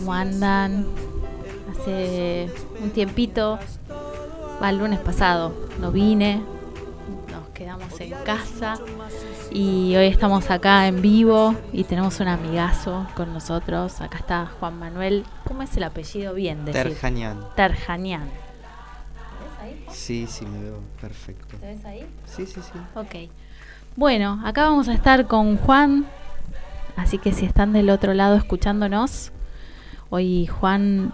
¿cómo andan? Hace un tiempito, va el lunes pasado, no vine, nos quedamos en casa y hoy estamos acá en vivo y tenemos un amigazo con nosotros. Acá está Juan Manuel, ¿cómo es el apellido? Bien, decir. Terjanian. Terjanian. ¿Ves ahí? Sí, sí, me veo perfecto. ¿Te ves ahí? Sí, sí, sí. Ok. Bueno, acá vamos a estar con Juan. Así que si están del otro lado escuchándonos, hoy Juan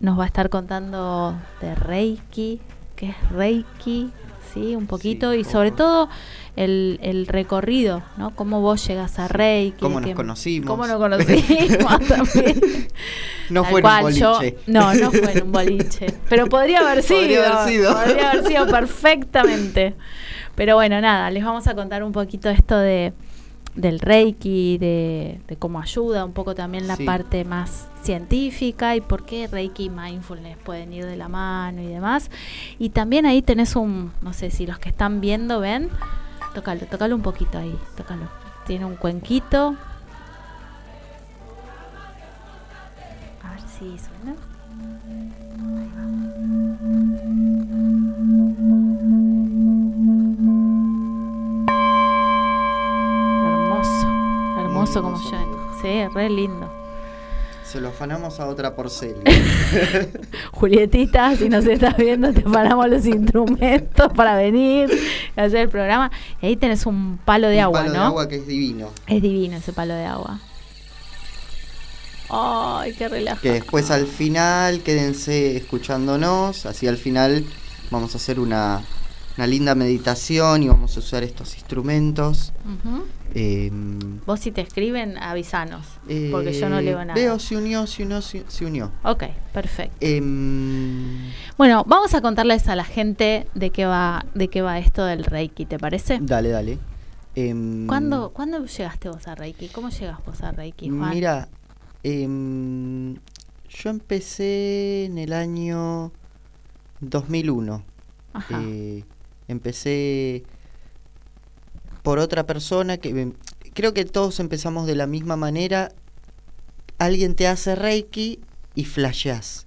nos va a estar contando de Reiki, qué es Reiki, sí, un poquito, Sí, y sobre todo el, el recorrido, ¿no? Cómo vos llegas a Reiki. Cómo nos que- conocimos. Cómo nos conocimos también. No Tal fue en un yo- boliche. no, no fue en un boliche. Pero podría haber sido. Podría haber sido. Podría haber sido perfectamente. Pero bueno, nada, les vamos a contar un poquito esto de del Reiki, de, de cómo ayuda, un poco también la Sí. parte más científica y por qué Reiki y Mindfulness pueden ir de la mano y demás. Y también ahí tenés un, no sé si los que están viendo ven, tócalo, tócalo un poquito ahí, tócalo. Tiene un cuenquito. A ver si suena. Hermoso como yo. Sí, re lindo. Se lo afanamos a otra porceli. Julietita, si nos estás viendo, te paramos los instrumentos para venir a hacer el programa. Y ahí tenés un palo de Un agua, palo ¿no? de agua que es divino. Es divino ese palo de agua. Ay, qué relajo. Que después al final quédense escuchándonos. Así al final vamos a hacer una, una linda meditación y vamos a usar estos instrumentos. Eh, Vos si te escriben, avisanos, porque yo no eh, leo nada. Veo, se unió, se unió, se, unió. Ok, perfecto. Em, Bueno, vamos a contarles a la gente de qué va, de qué va esto del Reiki, ¿te parece? dale, dale. Em, ¿Cuándo, ¿Cuándo llegaste vos a Reiki? ¿Cómo llegas vos a Reiki, Juan? Mira, em, yo empecé en el año 2001. Ajá. Eh, empecé por otra persona que em, creo que todos empezamos de la misma manera. Alguien te hace Reiki y flasheás.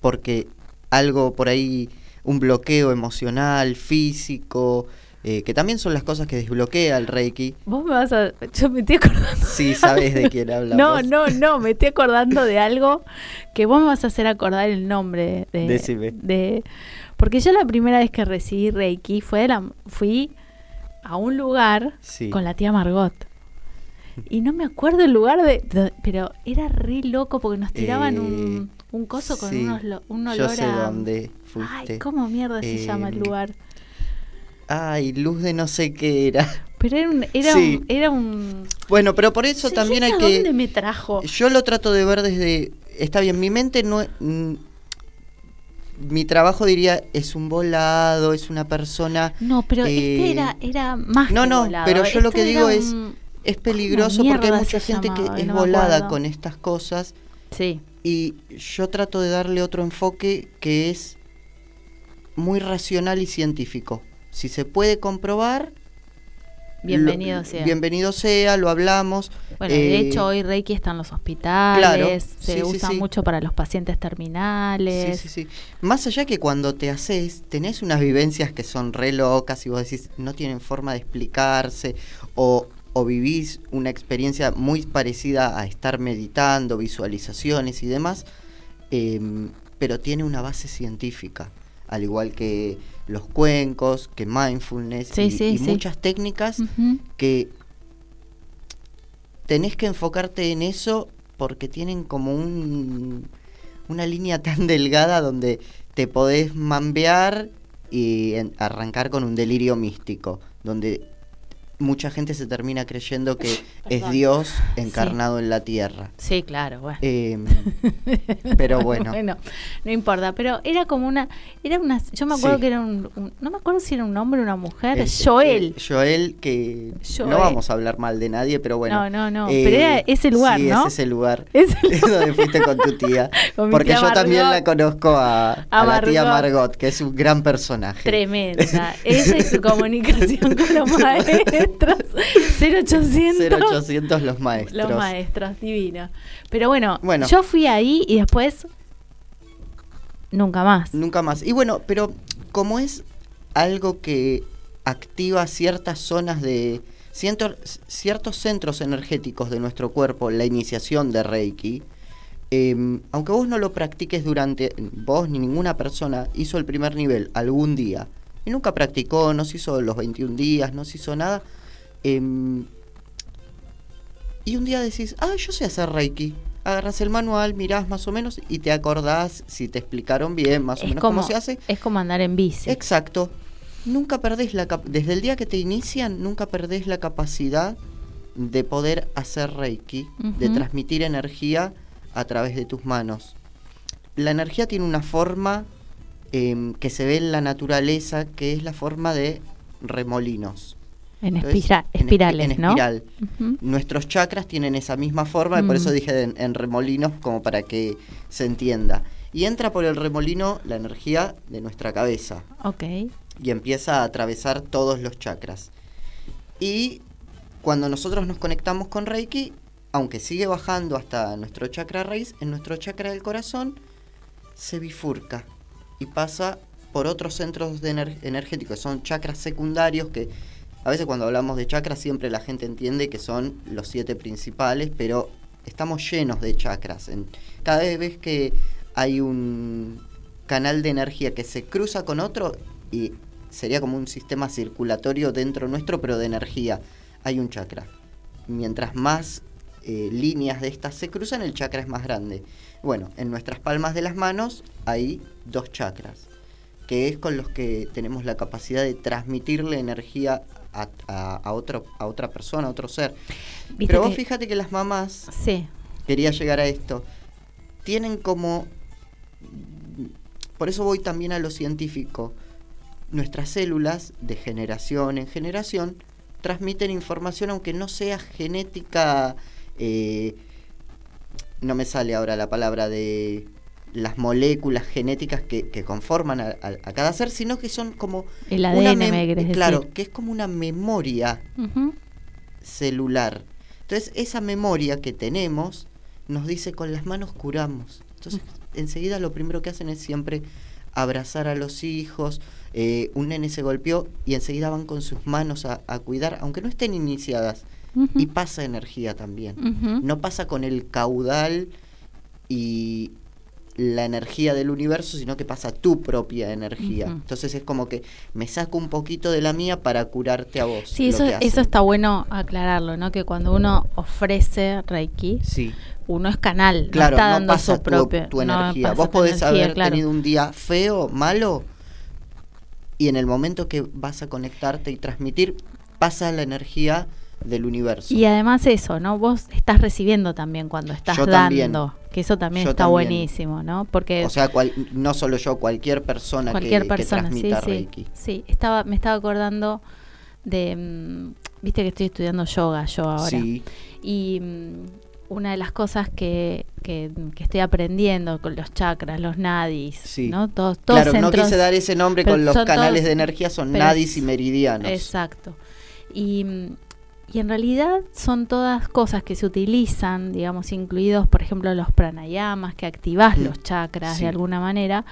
Porque algo por ahí, un bloqueo emocional, físico, eh, que también son las cosas que desbloquea el Reiki. Vos me vas a... Yo me estoy acordando. Sí, sabes de quién hablamos. No, no, no, me estoy acordando de algo que vos me vas a hacer acordar el nombre de, Decime. de- porque yo la primera vez que recibí Reiki fue de la, fui a un lugar Sí. con la tía Margot. Y no me acuerdo el lugar de, de- pero era re loco porque nos tiraban Eh, un, un coso con sí, unos lo- un olor Yo sé a dónde fuiste. Ay, ¿cómo mierda se llama el Em, lugar? Ay, luz de no sé qué era. Pero era un era sí. un, era un Bueno, pero por eso también hay ¿a dónde que. me trajo? Yo lo trato de ver desde. Está bien, mi mente no. Mi trabajo diría es un volado, es una persona. No, pero este era, era más no, que no, volado. pero yo lo que digo es- Es peligroso ¿Cómo porque hay mucha gente llamaba? que es No volada con estas cosas Sí, y yo trato de darle otro enfoque que es muy racional y científico. Si se puede comprobar, Bienvenido lo- sea. Bienvenido sea, lo hablamos. Bueno, de Eh, hecho hoy Reiki está en los hospitales, Claro, se sí, usa sí. mucho para los pacientes terminales. Sí, sí, sí. Más allá que cuando te haces, tenés unas vivencias que son re locas y vos decís, no tienen forma de explicarse, o, o vivís una experiencia muy parecida a estar meditando, visualizaciones y demás, em, pero tiene una base científica, al igual que los cuencos, que mindfulness Sí, y, sí, y sí. muchas técnicas que tenés que enfocarte en eso porque tienen como un, una línea tan delgada donde te podés mambear y en- arrancar con un delirio místico, donde mucha gente se termina creyendo que es. Dios encarnado en la tierra. Sí, claro, bueno. Em, pero bueno, no importa, pero era como una, era una, yo me acuerdo Sí. que era un, un- no me acuerdo si era un hombre o una mujer, el- Joel. el- Joel, que Joel. no vamos a hablar mal de nadie, pero bueno. No, no, no, eh, pero era ese lugar, sí, ¿no? es ese lugar. Es el Es donde fuiste con tu tía. Con Porque tía yo también la conozco a, a A la tía Margot. Margot, que es un gran personaje. Tremenda. Ella y su comunicación con los maestros. 0800. 0800 los maestros. Los maestros, divino. Pero bueno, Bueno. yo fui ahí y después nunca más. Nunca más. Y bueno, pero como es algo que activa ciertas zonas de ciento- ciertos centros energéticos de nuestro cuerpo, la iniciación de Reiki, em, aunque vos no lo practiques durante, vos ni ninguna persona hizo el primer nivel algún día y nunca practicó, no se hizo los 21 días, no se hizo nada, em, y un día decís, ah, yo sé hacer Reiki. Agarras el manual, mirás más o menos y te acordás si te explicaron bien más o menos como, cómo se hace. es como andar en bici. Exacto. Nunca perdés la desde el día que te inician, nunca perdés la capacidad de poder hacer Reiki, de transmitir energía a través de tus manos. La energía tiene una forma em, que se ve en la naturaleza, que es la forma de remolinos. en Entonces, espira- en espi- espirales, en ¿no? espiral. Nuestros chakras tienen esa misma forma, y por Mm. eso dije en, en remolinos, como para que se entienda. Y entra por el remolino la energía de nuestra cabeza Ok. y empieza a atravesar todos los chakras. Y cuando nosotros nos conectamos con Reiki, aunque sigue bajando hasta nuestro chakra raíz, en nuestro chakra del corazón se bifurca y pasa por otros centros de ener- energéticos, que son chakras secundarios que a veces cuando hablamos de chakras siempre la gente entiende que son los siete principales, pero estamos llenos de chakras. Cada vez que hay un canal de energía que se cruza con otro y sería como un sistema circulatorio dentro nuestro, pero de energía, hay un chakra. Mientras más eh, líneas de estas se cruzan, el chakra es más grande. Bueno, en nuestras palmas de las manos hay dos chakras, que es con los que tenemos la capacidad de transmitirle energía a, a- a otro, a otra persona, a otro ser. Pero vos que- fíjate que las mamás, Sí. quería llegar a esto, tienen como... Por eso voy también a lo científico. Nuestras células, de generación en generación, transmiten información aunque no sea genética... eh, no me sale ahora la palabra de las moléculas genéticas que, que conforman a, a- a cada ser, sino que son como... El una ADN, me querés Claro, decir. que es como una memoria celular. Entonces, esa memoria que tenemos nos dice con las manos curamos. Entonces, enseguida lo primero que hacen es siempre abrazar a los hijos. eh, un nene se golpeó y enseguida van con sus manos a, a cuidar, aunque no estén iniciadas. Y pasa energía también. No pasa con el caudal y la energía del universo, sino que pasa tu propia energía. Entonces es como que me saco un poquito de la mía para curarte a vos. Sí, eso, eso está bueno aclararlo, ¿no? Que cuando uno ofrece Reiki, Sí. uno es canal, Claro, no está no dando pasa su tu, propio. tu no energía. Vos podés energía, haber claro. tenido un día feo, malo, y en el momento que vas a conectarte y transmitir, pasa la energía del universo. Y además eso, ¿no? Vos estás recibiendo también cuando estás Yo también. dando, que eso también Yo está también. buenísimo, ¿no? Porque o sea, cual- no solo yo, cualquier persona cualquier que, persona, que sí, transmita sí. Reiki. Sí, estaba, me estaba acordando de, mm, viste que estoy estudiando yoga yo ahora. Sí, Y mm, una de las cosas que, que, que estoy aprendiendo con los chakras, los nadis, Sí. ¿no? Todos, todos claro, no quise dar ese nombre con los canales todos- de energía, son nadis y meridianos. Exacto. Y, y en realidad son todas cosas que se utilizan, digamos, incluidos, por ejemplo, los pranayamas, que activás Mm, los chakras sí. de alguna manera.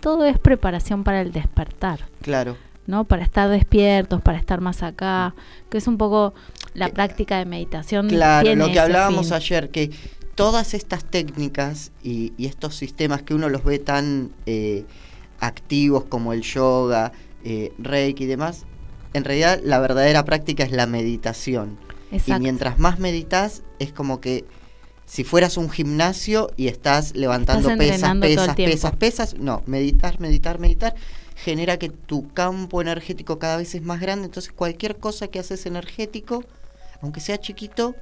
Todo es preparación para el despertar. Claro. ¿no? Para estar despiertos, para estar más acá, que es un poco la práctica de meditación. Claro, tiene lo que hablábamos fin. ayer, que todas estas técnicas y, y estos sistemas que uno los ve tan eh, activos como el yoga, eh, reiki y demás, en realidad la verdadera práctica es la meditación. Exacto. Y mientras más meditas, es como que si fueras un gimnasio y estás levantando Estás pesas, pesas, pesas, pesas, no, meditar, meditar, meditar, genera que tu campo energético cada vez es más grande, entonces cualquier cosa que haces energético, aunque sea chiquito,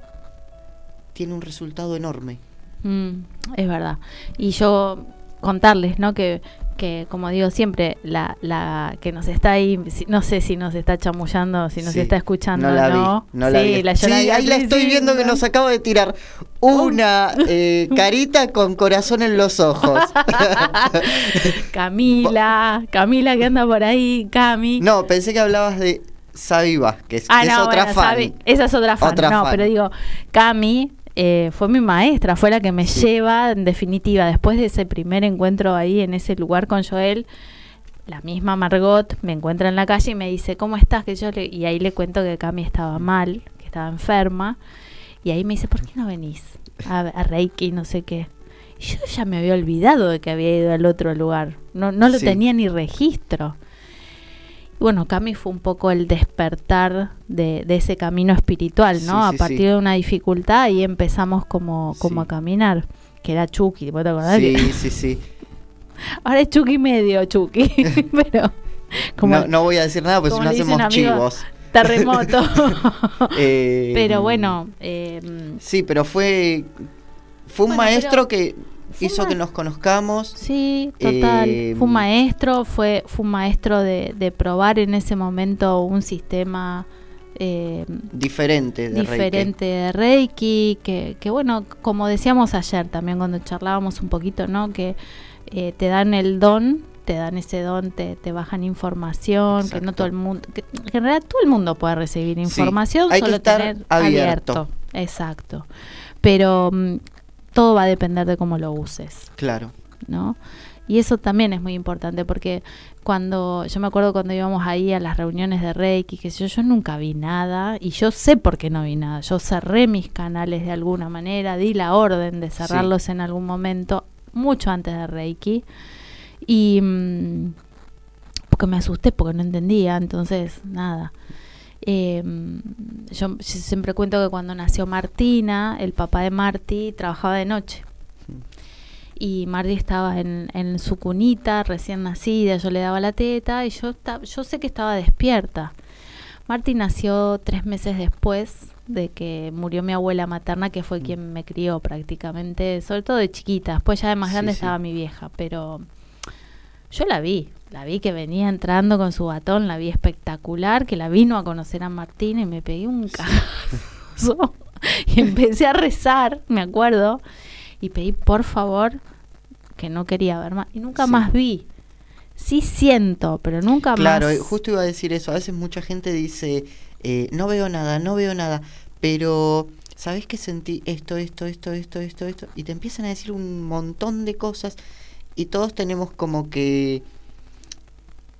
tiene un resultado enorme. Mm, es verdad. Y yo contarles, ¿no? Que, que como digo siempre, la, la que nos está ahí, no sé si nos está chamullando, si nos Sí, está escuchando, no la vi, ¿no? la sí, vi. la, Sí, ahí la estoy viendo que nos acaba de tirar una eh, carita con corazón en los ojos. Camila, Camila que anda por ahí, Cami. no, pensé que hablabas de Sabi Vázquez, Ah, que es otra bueno, fan. esa es otra fan. Otra no, fan. pero digo, Cami eh, fue mi maestra, fue la que me Sí. lleva, en definitiva, después de ese primer encuentro ahí en ese lugar con Joel. La misma Margot me encuentra en la calle y me dice, ¿cómo estás? Que yo le- y ahí le cuento que Cami estaba mal, que estaba enferma. Y ahí me dice, ¿por qué no venís a, a Reiki? No sé qué. Y yo ya me había olvidado de que había ido al otro lugar. No, no lo Sí. tenía ni registro. Bueno, Cami fue un poco el despertar de, de ese camino espiritual, ¿no? Sí, a partir sí. de una dificultad y empezamos como, como a caminar. Que era Chucky, ¿vos te acordás? Sí, sí, sí. Ahora es Chucky medio Chucky, pero como no, no voy a decir nada porque si no hacemos amigo, chivos. terremoto. Eh, pero bueno, eh, Sí, pero fue, fue un Bueno, maestro pero que hizo que nos conozcamos. Sí, total. Eh, fue un maestro, fue, fue un maestro de, de probar en ese momento un sistema eh, Diferente de diferente de Reiki, que, que bueno, como decíamos ayer también cuando charlábamos un poquito, ¿no? Que eh, te dan el don, te dan ese don, te, te bajan información, que no todo el mundo, que, que en realidad todo el mundo puede recibir Sí, información, hay que solo estar tener abierto. Exacto. Pero mm, todo va a depender de cómo lo uses. Claro. ¿no? Y eso también es muy importante porque cuando yo me acuerdo cuando íbamos ahí a las reuniones de Reiki, que yo, yo nunca vi nada y yo sé por qué no vi nada. Yo cerré mis canales de alguna manera, di la orden de cerrarlos en algún momento, mucho antes de Reiki. Y mm, porque me asusté, porque no entendía, entonces nada. Eh, yo siempre cuento que cuando nació Martina, el papá de Marty trabajaba de noche y Marty estaba en, en su cunita recién nacida, yo le daba la teta y yo, yo sé que estaba despierta. Marty nació tres meses después de que murió mi abuela materna, que fue quien me crió prácticamente, sobre todo de chiquita. Después ya de más grande sí. estaba mi vieja, pero yo la vi, la vi que venía entrando con su batón, la vi espectacular, que la vino a conocer a Martín y me pegué un cagazo y empecé a rezar, me acuerdo, y pedí por favor que no quería ver más y nunca Sí. más vi. Sí siento, pero nunca Claro, más. eh, justo iba a decir eso. A veces mucha gente dice, eh, no veo nada, no veo nada, pero ¿sabes que sentí esto, esto, esto, esto, esto, esto? Y te empiezan a decir un montón de cosas y todos tenemos como que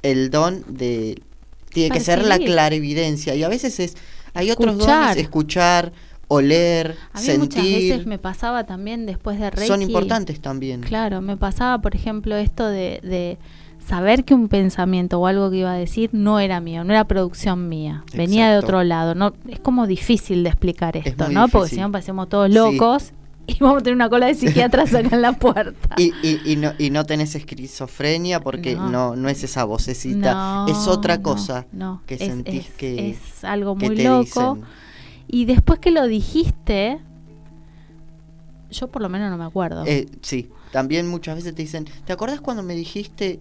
el don de... Tiene que ser la clarividencia y a veces es... Hay otros Escuchar. dones, escuchar, oler, A mí muchas sentir. veces me pasaba también después de Reiki. Son importantes también. Claro, me pasaba, por ejemplo, esto de, de saber que un pensamiento o algo que iba a decir no era mío, no era producción mía, venía de otro lado. No, es como difícil de explicar Es esto, ¿no? Porque si no parecemos todos Sí. Y vamos a tener una cola de psiquiatras acá en la puerta. Y, y, y, no, y no tenés esquizofrenia porque No. no, no, es esa vocecita, No, es otra cosa no, que es- sentís es- que, es algo muy loco. dicen. Y después que lo dijiste, yo por lo menos no me acuerdo. Eh, sí, también muchas veces te dicen, ¿te acordás cuando me dijiste,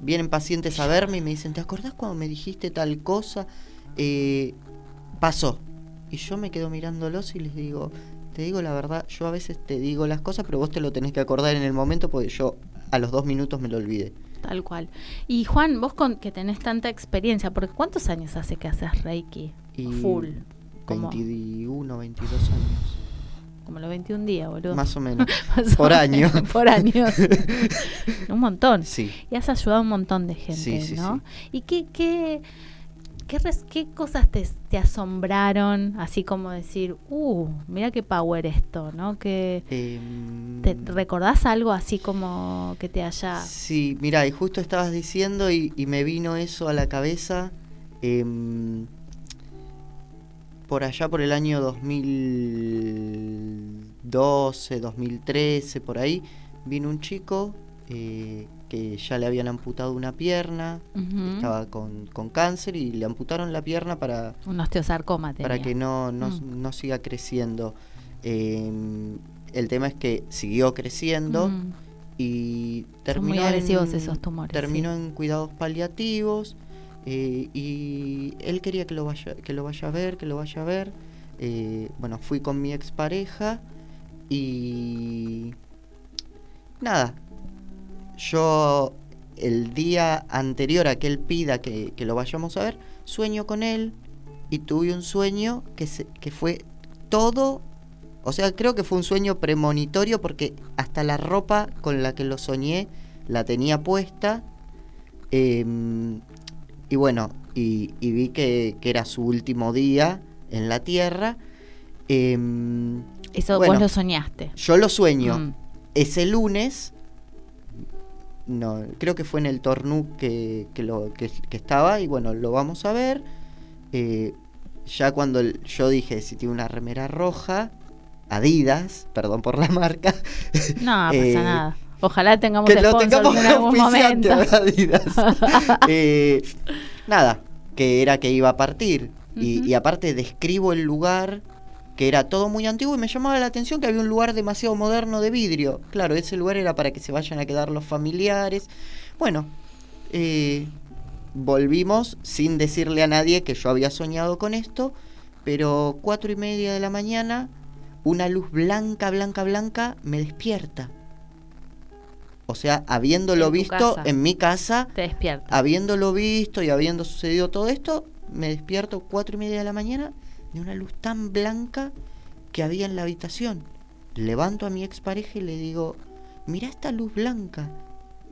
vienen pacientes a verme y me dicen, ¿te acordás cuando me dijiste tal cosa? Eh, pasó. Y yo me quedo mirándolos y les digo, te digo la verdad, yo a veces te digo las cosas, pero vos te lo tenés que acordar en el momento porque yo a los dos minutos me lo olvidé. Tal cual. Y Juan, vos con que tenés tanta experiencia, porque ¿cuántos años hace que haces Reiki? Y Full. Como, 21, 22 años. como los 21 días, boludo. Más o menos. Más por año. por años. un montón. Sí. Y has ayudado a un montón de gente, Sí, sí, ¿no? sí. ¿Y qué, qué, qué, res- qué cosas te, te asombraron? Así como decir, uh, mira qué power esto, ¿no? Que Em, ¿Te recordás algo así como que te haya... Sí, mira, y justo estabas diciendo y, y me vino eso a la cabeza. em, por allá por el año 2012, 2013, por ahí, vino un chico eh, que ya le habían amputado una pierna, estaba con, con cáncer y le amputaron la pierna para, Un osteosarcoma para que no, no, Mm. no siga creciendo. Em, el tema es que siguió creciendo Mm. y Son terminó muy agresivos en, esos tumores, terminó sí. en cuidados paliativos eh, y él quería que lo vaya que lo vaya a ver que lo vaya a ver Eh, bueno fui con mi expareja y nada yo el día anterior a que él pida que, que lo vayamos a ver sueño con él y tuve un sueño que se, que fue todo o sea, creo que fue un sueño premonitorio porque hasta la ropa con la que lo soñé la tenía puesta. em, y bueno, y, y vi que, que era su último día en la Tierra. Em, Eso bueno, vos lo soñaste. yo lo sueño. Mm. Ese lunes, no, creo que fue en el Tornú que, que, lo, que, que estaba, y bueno, lo vamos a ver. Eh, ya cuando el- yo dije, si tiene una remera roja, Adidas, perdón por la marca, No, Eh, pasa nada. Ojalá tengamos que lo tengamos en algún momento. Adidas. Eh, nada, que era que iba a partir. y aparte describo el lugar, que era todo muy antiguo, y me llamaba la atención que había un lugar demasiado moderno de vidrio. Claro, ese lugar era para que se vayan a quedar los familiares. Bueno, eh, volvimos sin decirle a nadie que yo había soñado con esto, pero cuatro y media de la mañana, una luz blanca, blanca, blanca me despierta. O sea, habiéndolo En visto en mi casa, Te despierta. habiéndolo visto y habiendo sucedido todo esto, me despierto cuatro y media de la mañana de una luz tan blanca que había en la habitación. Levanto a mi expareja y le digo, mira esta luz blanca.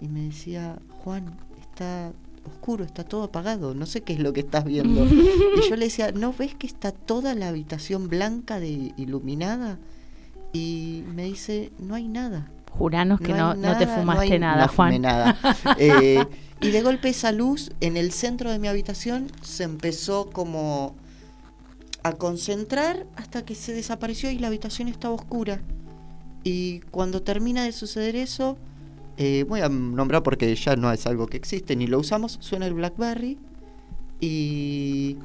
Y me decía, Juan, está oscuro, está todo apagado, no sé qué es lo que estás viendo. y yo le decía, ¿no ves que está toda la habitación blanca de iluminada? Y me dice, no hay nada. Juranos que no, no te fumaste hay- nada, Juan. nada. Eh, y de golpe esa luz en el centro de mi habitación se empezó como a concentrar hasta que se desapareció y la habitación estaba oscura. Y cuando termina de suceder eso, eh, voy a nombrar porque ya no es algo que existe ni lo usamos, suena el Blackberry y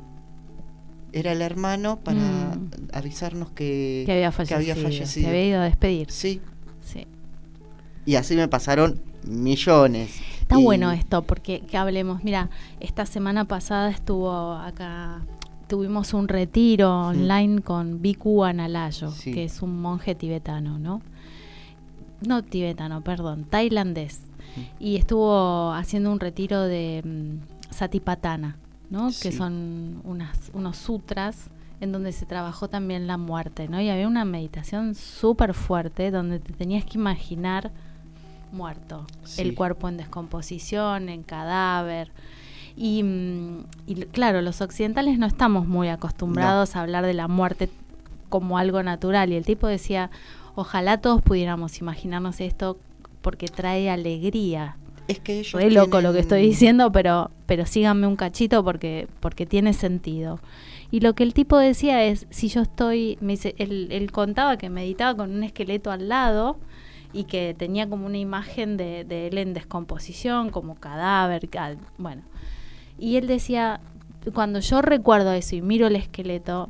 era el hermano para Mm. avisarnos que, Que había que fallecido. había fallecido. Se había ido a despedir. Sí, Sí. y así me pasaron millones. Está Y- bueno esto, porque que hablemos. Mira, esta semana pasada estuvo acá, tuvimos un retiro online con Bhikkhu Analayo, Sí. que es un monje tibetano, ¿no? No tibetano, perdón, tailandés. Y estuvo haciendo un retiro de mm, Satipatthana, ¿no? Que son unas, unos sutras en donde se trabajó también la muerte, ¿no? Y había una meditación súper fuerte donde te tenías que imaginar muerto, el cuerpo en descomposición, en cadáver. Y, mm, y claro, los occidentales no estamos muy acostumbrados a hablar de la muerte como algo natural. Y el tipo decía, ojalá todos pudiéramos imaginarnos esto porque trae alegría. Es que ellos Re loco lo que estoy diciendo, pero, pero síganme un cachito porque, porque tiene sentido. Y lo que el tipo decía es, si yo estoy, me dice, él, él contaba que meditaba con un esqueleto al lado y que tenía como una imagen de, de él en descomposición, como cadáver, ca- bueno. Y él decía, cuando yo recuerdo eso y miro el esqueleto,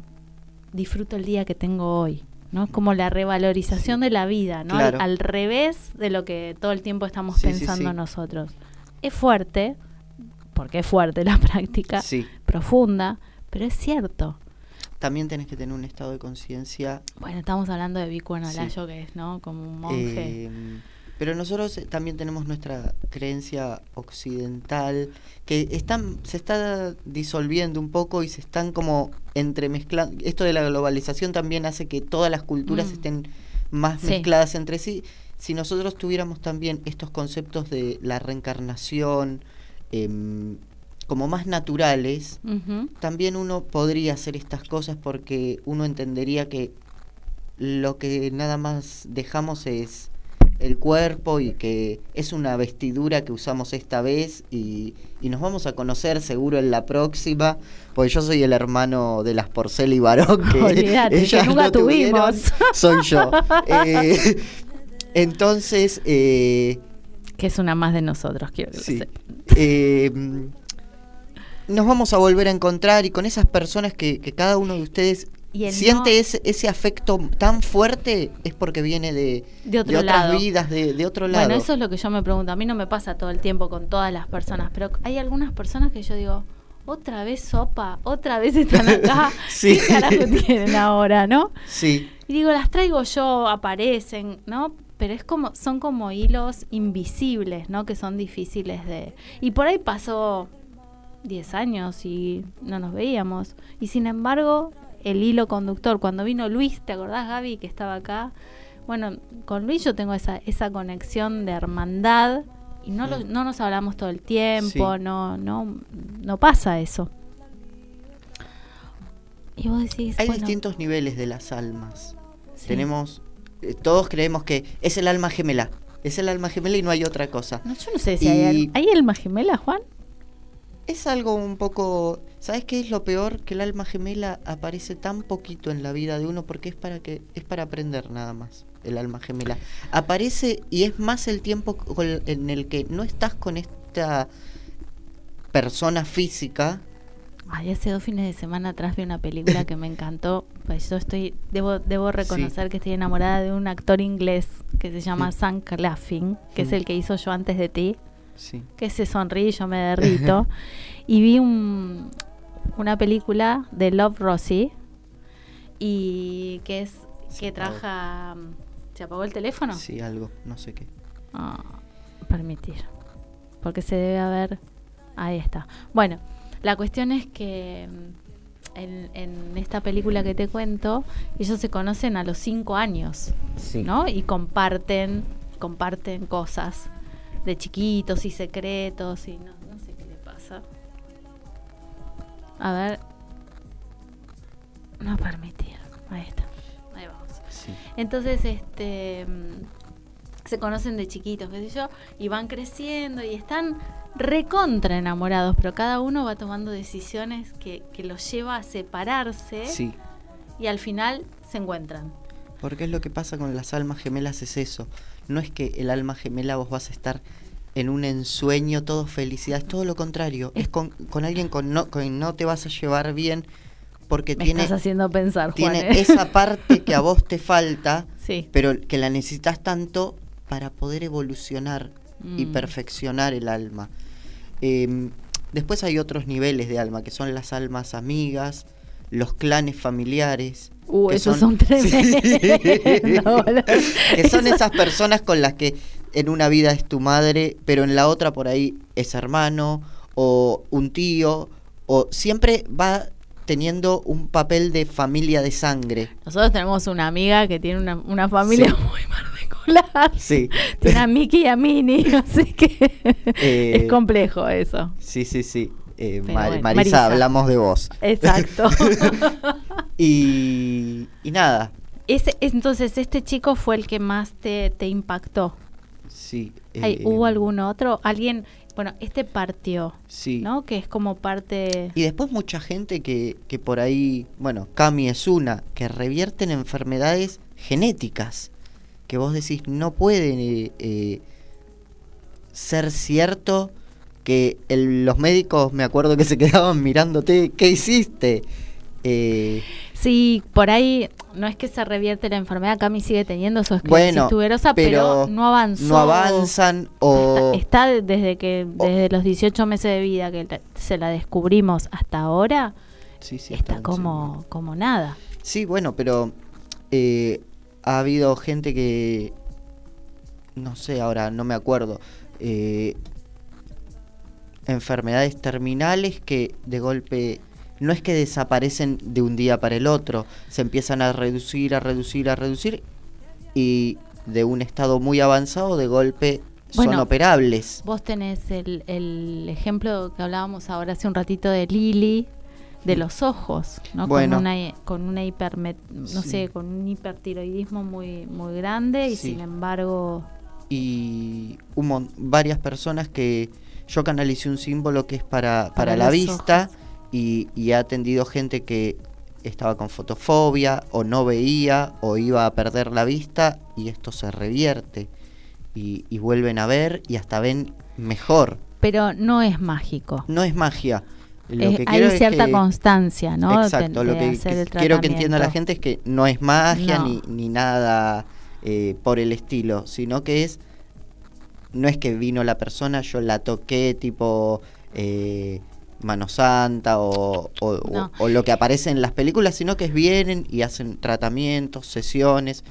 disfruto el día que tengo hoy. ¿no? Es como la revalorización de la vida, ¿no? Al- Claro. Al, revés de lo que todo el tiempo estamos Sí, pensando sí. nosotros. Es fuerte, porque es fuerte la práctica, Sí, profunda, pero es cierto. también tenés que tener un estado de conciencia. Bueno, estamos hablando de. Analayo, que es, ¿no? Como un monje. eh, Pero nosotros eh, también tenemos nuestra creencia occidental que están, se está disolviendo un poco y se están como entremezclando. Esto de la globalización también hace que todas las culturas Mm. estén más Sí. mezcladas entre sí. Si nosotros tuviéramos también estos conceptos de la reencarnación em, como más naturales, también uno podría hacer estas cosas porque uno entendería que lo que nada más dejamos es el cuerpo y que es una vestidura que usamos esta vez y, y nos vamos a conocer seguro en la próxima, porque yo soy el hermano de las Porcel y Barón que nunca no tuvieron, tuvimos. soy yo. Eh, entonces, eh, Que es una más de nosotros, quiero que lo Sí. sepan. Eh, nos vamos a volver a encontrar y con esas personas que, que cada uno de ustedes Y el siente no- ese, ese afecto tan fuerte es porque viene de, De otro otras lado. vidas, de, de otro lado. Bueno, eso es lo que yo me pregunto. A mí no me pasa todo el tiempo con todas las personas, pero hay algunas personas que yo digo, otra vez sopa, otra vez están acá. Sí. ¿Qué carajo tienen ahora, no? Sí, Y digo, las traigo yo, aparecen, ¿no? Pero es como, son como hilos invisibles, ¿no? Que son difíciles de. Y por ahí pasó 10 años y no nos veíamos. Y sin embargo, el hilo conductor, cuando vino Luis, ¿te acordás, Gaby, que estaba acá? Bueno, con Luis yo tengo esa, esa conexión de hermandad y no, lo- Mm. no nos hablamos todo el tiempo, Sí. no, no, no pasa eso. Y vos decís, hay bueno, distintos niveles de las almas. sí. Tenemos, eh, todos creemos que es el alma gemela, es el alma gemela y no hay otra cosa. No, yo no sé si hay, al- ¿hay alma gemela, Juan. Es algo un poco, ¿sabes qué es lo peor? Que el alma gemela aparece tan poquito en la vida de uno porque es para que es para aprender nada más. El alma gemela aparece y es más el tiempo en el que no estás con esta persona física. Ay, hace dos fines de semana atrás vi una película que me encantó. Pues yo estoy, debo, debo reconocer que estoy enamorada de un actor inglés que se llama Sí. Sam Claflin, que es Mm. el que hizo Yo antes de ti, Sí. que se sonríe y yo me derrito. y vi un, una película de Love Rosie y que es Se que apagó. trabaja. ¿Se apagó el teléfono? Sí, algo, no sé qué. Ah, permitir. Porque se debe haber. Ahí está. Bueno, la cuestión es que mm, en, en esta película que te cuento, ellos se conocen a los cinco años, Sí. ¿no? Y comparten, comparten cosas de chiquitos y secretos y no, no sé qué le pasa. A ver. No permitir. Ahí está. Ahí vamos. Sí. Entonces, este mm, se conocen de chiquitos, qué sé yo, y van creciendo y están recontra enamorados, pero cada uno va tomando decisiones que, que los lleva a separarse Sí. y al final se encuentran. Porque es lo que pasa con las almas gemelas, es eso. No es que el alma gemela vos vas a estar en un ensueño, todo felicidad, es todo lo contrario. Es con, con alguien con no, con no te vas a llevar bien porque Me tiene, estás haciendo pensar, Juan. tiene ¿eh? esa parte que a vos te falta, sí. pero que la necesitas tanto para poder evolucionar y Mm. perfeccionar el alma. Em, después hay otros niveles de alma, que son las almas amigas, los clanes familiares. Uh, esos son, tremendos. boludo. que son esas personas con las que en una vida es tu madre, pero en la otra por ahí es hermano o un tío, o siempre va teniendo un papel de familia de sangre. Nosotros tenemos una amiga que tiene una, una familia Sí. muy particular. Sí, Tiene a Mickey y a Minnie, así que Eh, es complejo eso. sí, sí, sí. Eh, Pero Mar- bueno, Marisa, Marisa. hablamos de vos. Exacto. Y, y nada, Ese, entonces, este chico fue el que más te, te impactó. Sí. Ay, eh, ¿Hubo algún otro? Alguien, bueno, este partió, Sí. ¿no? Que es como parte... Y después mucha gente que, que por ahí, bueno, Cami es una, que revierten enfermedades genéticas, que vos decís no pueden eh, eh, ser cierto que el- los médicos, me acuerdo que se quedaban mirándote, ¿qué hiciste? Eh, Sí, por ahí no es que se revierte la enfermedad, Cami sigue teniendo su esclerosis bueno, tuberosa, pero, pero no avanzó. no avanzan o... Está, está desde que o- desde los 18 meses de vida que la- se la descubrimos hasta ahora, Sí, sí, está como, como nada. Sí, bueno, pero eh, ha habido gente que no sé, ahora no me acuerdo, eh, enfermedades terminales que de golpe no es que desaparecen de un día para el otro, se empiezan a reducir, a reducir, a reducir y de un estado muy avanzado de golpe son operables. Vos tenés el, el, ejemplo que hablábamos ahora hace un ratito de Lili, de los ojos, ¿no? con una con una hiper no sé, con un hipertiroidismo muy muy grande y sin embargo y varias personas que yo canalicé un símbolo que es para, para, la vista y, y, he atendido gente que estaba con fotofobia o no veía o iba a perder la vista y esto se revierte y, y vuelven a ver y hasta ven mejor. Pero no es mágico. No es magia. Lo que hay cierta constancia, ¿no? Exacto, lo que, quiero que entienda la gente es que no es magia ni, ni nada eh, por el estilo, sino que es no es que vino la persona, yo la toqué tipo eh, Mano Santa o, o, lo que aparece en las películas, sino que vienen y hacen tratamientos, sesiones.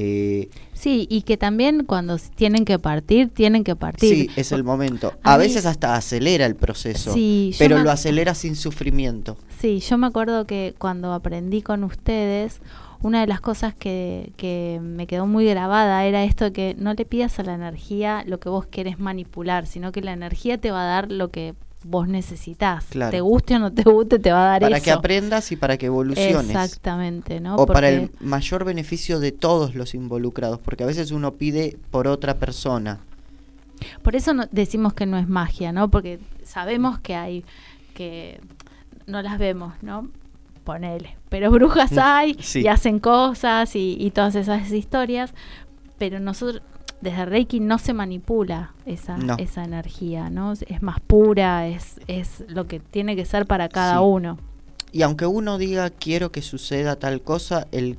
Eh, sí, y que también cuando tienen que partir, tienen que partir. Sí, es el momento. A, veces hasta acelera el proceso, pero lo acelera sin sufrimiento. Sí, yo me acuerdo que cuando aprendí con ustedes, una de las cosas que, que me quedó muy grabada era esto de que no le pidas a la energía lo que vos querés manipular, sino que la energía te va a dar lo que vos necesitas. Te guste o no te guste, te va a dar para eso. Para que aprendas y para que evoluciones. Exactamente, ¿no? O para el mayor beneficio de todos los involucrados, porque a veces uno pide por otra persona. Por eso no, decimos que no es magia, ¿no? Porque sabemos que hay que no las vemos, ¿no? ponele. Pero brujas mm, hay y hacen cosas y, todas esas historias. Pero nosotros, desde Reiki no se manipula esa, esa energía, ¿no? Es más pura, es, es lo que tiene que ser para cada uno. Y aunque uno diga quiero que suceda tal cosa, el,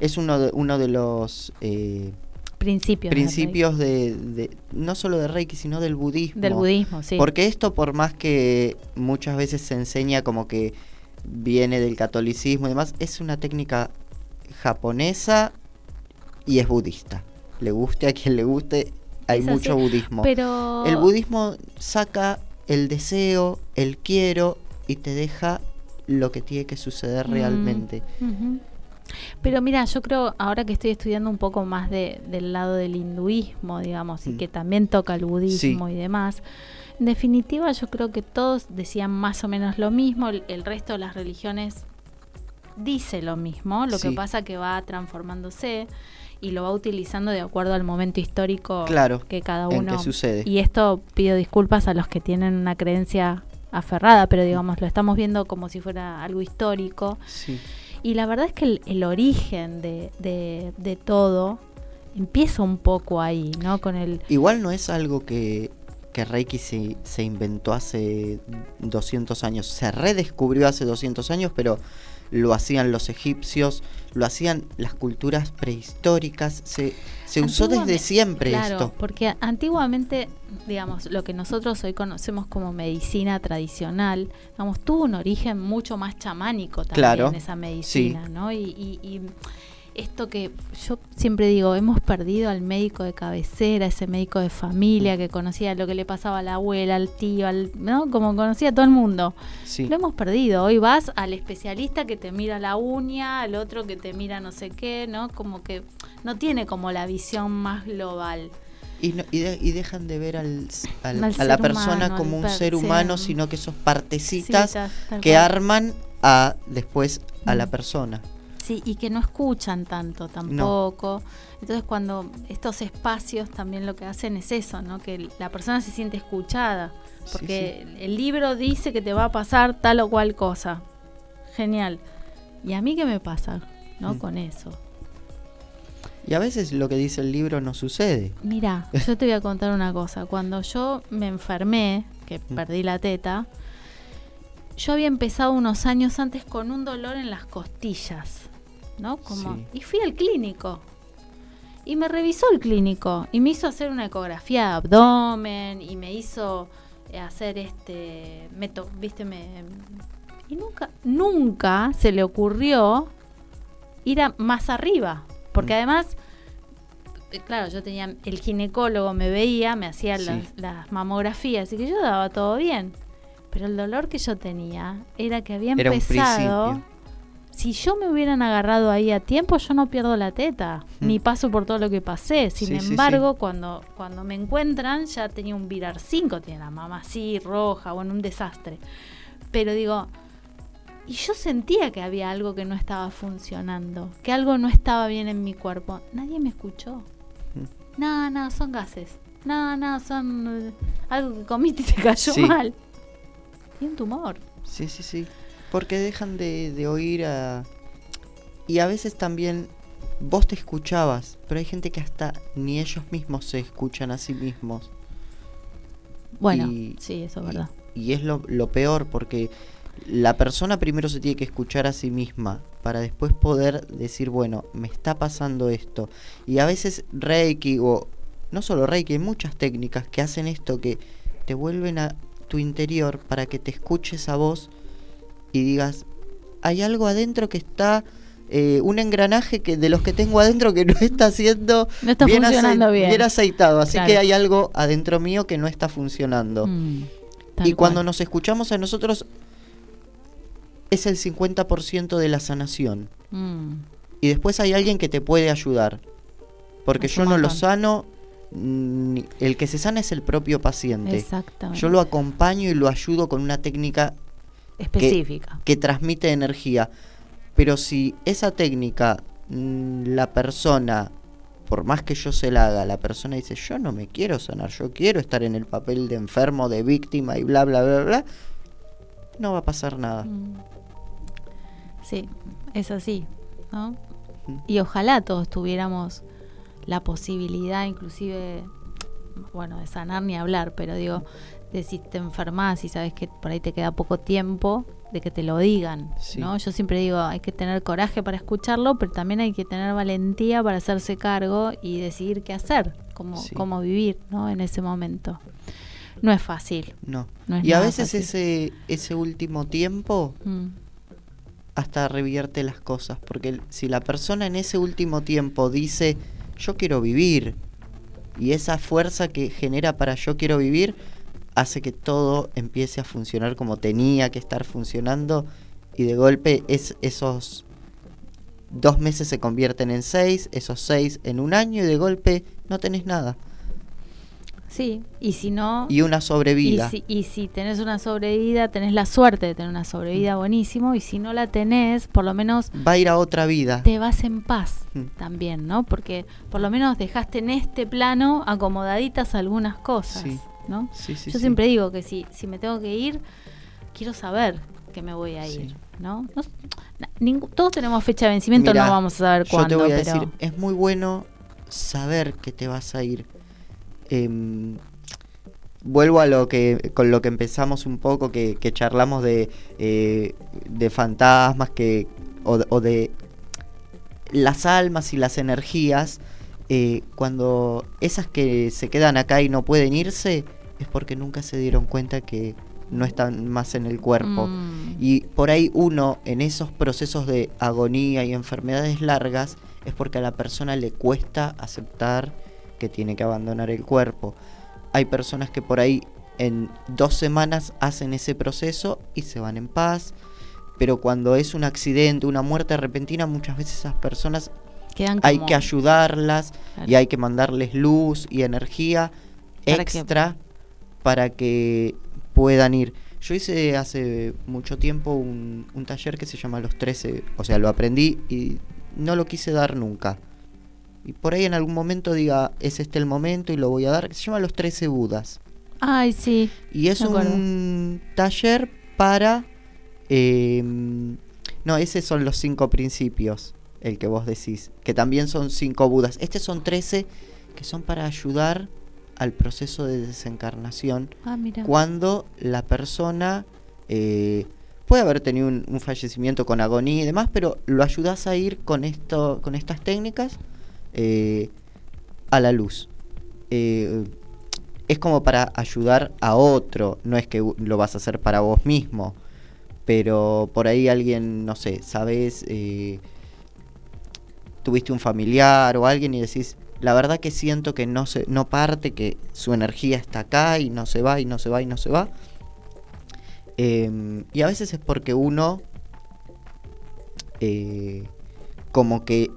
es uno de, uno de los... Eh, principios, principios de, no solo de Reiki, sino del budismo. Del budismo, sí. Porque esto, por más que muchas veces se enseña como que viene del catolicismo y demás, es una técnica japonesa y es budista. Le guste a quien le guste, hay mucho budismo. Pero... El budismo saca el deseo, el quiero y te deja lo que tiene que suceder mm, realmente. Pero mira, yo creo, ahora que estoy estudiando un poco más de, del lado del hinduismo, digamos, y mm. que también toca el budismo y demás, en definitiva, yo creo que todos decían más o menos lo mismo, el, resto de las religiones dice lo mismo, lo que pasa que va transformándose y lo va utilizando de acuerdo al momento histórico que cada uno sucede. Y esto pido disculpas a los que tienen una creencia aferrada, pero digamos, lo estamos viendo como si fuera algo histórico. Y la verdad es que el, origen de, de, de, todo empieza un poco ahí, ¿no? Con el... Igual no es algo que que Reiki se, se, inventó hace 200 años, se redescubrió hace 200 años, pero lo hacían los egipcios, lo hacían las culturas prehistóricas, se, se usó desde siempre claro, esto. Porque antiguamente, digamos, lo que nosotros hoy conocemos como medicina tradicional, digamos, tuvo un origen mucho más chamánico también esa medicina, ¿no? y, y esto que yo siempre digo, hemos perdido al médico de cabecera, ese médico de familia que conocía lo que le pasaba a la abuela, al tío, al, ¿no? Como conocía a todo el mundo. Lo hemos perdido. Hoy vas al especialista que te mira la uña, al otro que te mira no sé qué, ¿no? Como que no tiene como la visión más global. Y, y, dejan de ver al, a la persona como un ser humano, sino que esos partecitas que arman a después a la persona y que no escuchan tanto tampoco. Entonces cuando estos espacios también lo que hacen es eso, ¿no? Que la persona se siente escuchada, porque el libro dice que te va a pasar tal o cual cosa. Genial. ¿Y a mí qué me pasa, no? Mm. Con eso. Y a veces lo que dice el libro no sucede. Mira, yo te voy a contar una cosa. Cuando yo me enfermé, que mm. perdí la teta, yo había empezado unos años antes con un dolor en las costillas. ¿No? Como, Y fui al clínico. Y me revisó el clínico y me hizo hacer una ecografía de abdomen y me hizo eh, hacer este, meto, viste, me, y nunca, nunca se le ocurrió ir a más arriba, porque mm. además eh, claro, yo tenía, el ginecólogo me veía, me hacía Sí. las, las mamografías, y que yo daba todo bien. Pero el dolor que yo tenía era que había Era empezado. Si yo me hubieran agarrado ahí a tiempo, yo no pierdo la teta, Mm. ni paso por todo lo que pasé. Sin Sí, sí, embargo, Cuando, cuando me encuentran, ya tenía un virar 5, tiene la mamá así, roja, bueno, un desastre. Pero digo, y yo sentía que había algo que no estaba funcionando, que algo no estaba bien en mi cuerpo. Nadie me escuchó. Mm. No, no, son gases. No, no, son eh, algo que comiste y te cayó mal. Y un tumor. Sí, sí, sí. Porque dejan de, de oír a... Y a veces también vos te escuchabas, pero hay gente que hasta ni ellos mismos se escuchan a sí mismos. Bueno, Y- sí, eso es y- verdad. Y es lo, lo peor porque la persona primero se tiene que escuchar a sí misma para después poder decir, bueno, me está pasando esto. Y a veces Reiki o no solo Reiki, hay muchas técnicas que hacen esto, que te vuelven a tu interior para que te escuches a vos y digas, hay algo adentro que está... eh, un engranaje que de los que tengo adentro que no está haciendo No está bien, funcionando acei- bien. aceitado así Claro. que hay algo adentro mío que no está funcionando Mm, y cuando cual. nos escuchamos a nosotros es el 50% de la sanación. Mm, Y después hay alguien que te puede ayudar. Porque Es yo no lo sano, el que se sana es el propio paciente. exactamente. Yo lo acompaño y lo ayudo con una técnica Específica. que transmite energía. Pero si esa técnica, mm, la persona, por más que yo se la haga, la persona dice, yo no me quiero sanar, yo quiero estar en el papel de enfermo, de víctima y bla, bla, bla, bla, no va a pasar nada. Mm. Sí, es así, ¿no? Y ojalá todos tuviéramos la posibilidad, inclusive, bueno, de sanar ni hablar, pero digo, de si te enfermas y sabes que por ahí te queda poco tiempo, de que te lo digan, Sí. ¿no? Yo siempre digo, hay que tener coraje para escucharlo, pero también hay que tener valentía para hacerse cargo y decidir qué hacer, cómo, Sí. cómo vivir, ¿no? En ese momento. No es fácil. No. No es y a veces fácil. ese, ese último tiempo Mm, hasta revierte las cosas. Porque si la persona en ese último tiempo dice, yo quiero vivir, y esa fuerza que genera para yo quiero vivir, hace que todo empiece a funcionar como tenía que estar funcionando, y de golpe es, esos dos meses se convierten en seis, esos seis en un año, y de golpe no tenés nada. Sí, y si no... Y una Y sobrevida. si, y si tenés una sobrevida, tenés la suerte de tener una sobrevida buenísimo. Y si no la tenés, por lo menos Va a ir a otra vida. te vas en paz Mm. también, ¿no? Porque por lo menos dejaste en este plano acomodaditas algunas cosas, Sí. ¿No? Sí, sí, Yo sí. siempre digo que si, si me tengo que ir, quiero saber que me voy a ir, ¿no? Todos tenemos fecha de vencimiento, Mirá, no vamos a saber Yo cuándo, te voy a pero decir, es muy bueno saber que te vas a ir. Em, vuelvo a lo que con lo que empezamos un poco, que, que charlamos de, eh, de fantasmas, que o, de- o de las almas y las energías. eh, cuando esas que se quedan acá y no pueden irse, es porque nunca se dieron cuenta que no están más en el cuerpo. Mm, Y por ahí uno en esos procesos de agonía y enfermedades largas es porque a la persona le cuesta aceptar que tiene que abandonar el cuerpo. Hay personas que por ahí en dos semanas hacen ese proceso y se van en paz. Pero cuando es un accidente, una muerte repentina, muchas veces esas personas quedan hay como- que ayudarlas Claro. y hay que mandarles luz y energía que- extra para que puedan ir. Yo hice hace mucho tiempo un, un taller que se llama Los 13, o sea, lo aprendí y no lo quise dar nunca. Y por ahí en algún momento diga, es este el momento y lo voy a dar, se llama Los 13 Budas. Ay, sí. Y es un taller para... eh, no, esos son los cinco principios, el que vos decís, que también son cinco budas. Estos son 13 que son para ayudar al proceso de desencarnación Ah, cuando la persona eh, puede haber tenido un, un fallecimiento con agonía y demás, pero lo ayudas a ir con, esto, con estas técnicas eh, a la luz. Eh, es como para ayudar a otro, no es que lo vas a hacer para vos mismo, pero por ahí alguien, no sé, sabes, tuviste un familiar o alguien y decís, la verdad que siento que no se no parte, que su energía está acá y no se va y no se va y no se va. Em, y a veces es porque uno eh, como que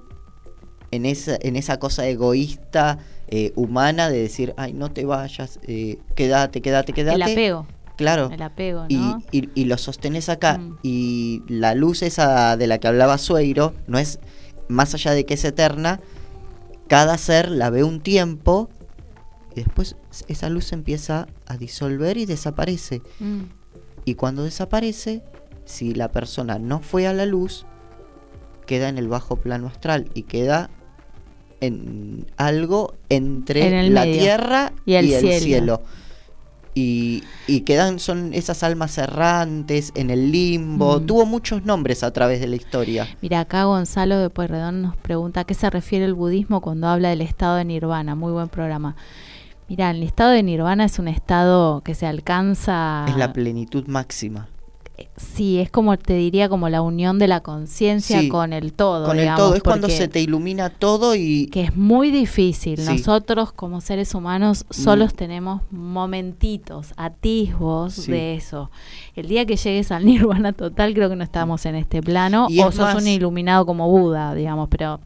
en esa, en esa cosa egoísta eh, humana de decir, ay, no te vayas, eh, quédate, quédate, quédate. El apego. Claro. El apego, Y, ¿no? y- y lo sostenés acá. Mm. Y la luz esa de la que hablaba Sueiro, no es, más allá de que es eterna, cada ser la ve un tiempo y después esa luz se empieza a disolver y desaparece. Mm. Y cuando desaparece, si la persona no fue a la luz, queda en el bajo plano astral y queda en algo entre En la medio. tierra Y el cielo. Y, y quedan, son esas almas errantes en el limbo. Mm. Tuvo muchos nombres a través de la historia. Mira, acá Gonzalo de Pueyrredón nos pregunta a qué se refiere el budismo cuando habla del estado de nirvana. Muy buen programa. Mira, el estado de nirvana es un estado que se alcanza... Es la plenitud máxima. Sí, es como te diría como la unión de la conciencia Sí, con el todo. Con el todo. Es cuando se te ilumina todo y... que es muy difícil. Sí. Nosotros como seres humanos solos Mm. tenemos momentitos, atisbos Sí. de eso. El día que llegues al nirvana total creo que no estamos en este plano Y o es sos más- un iluminado como Buda, digamos, pero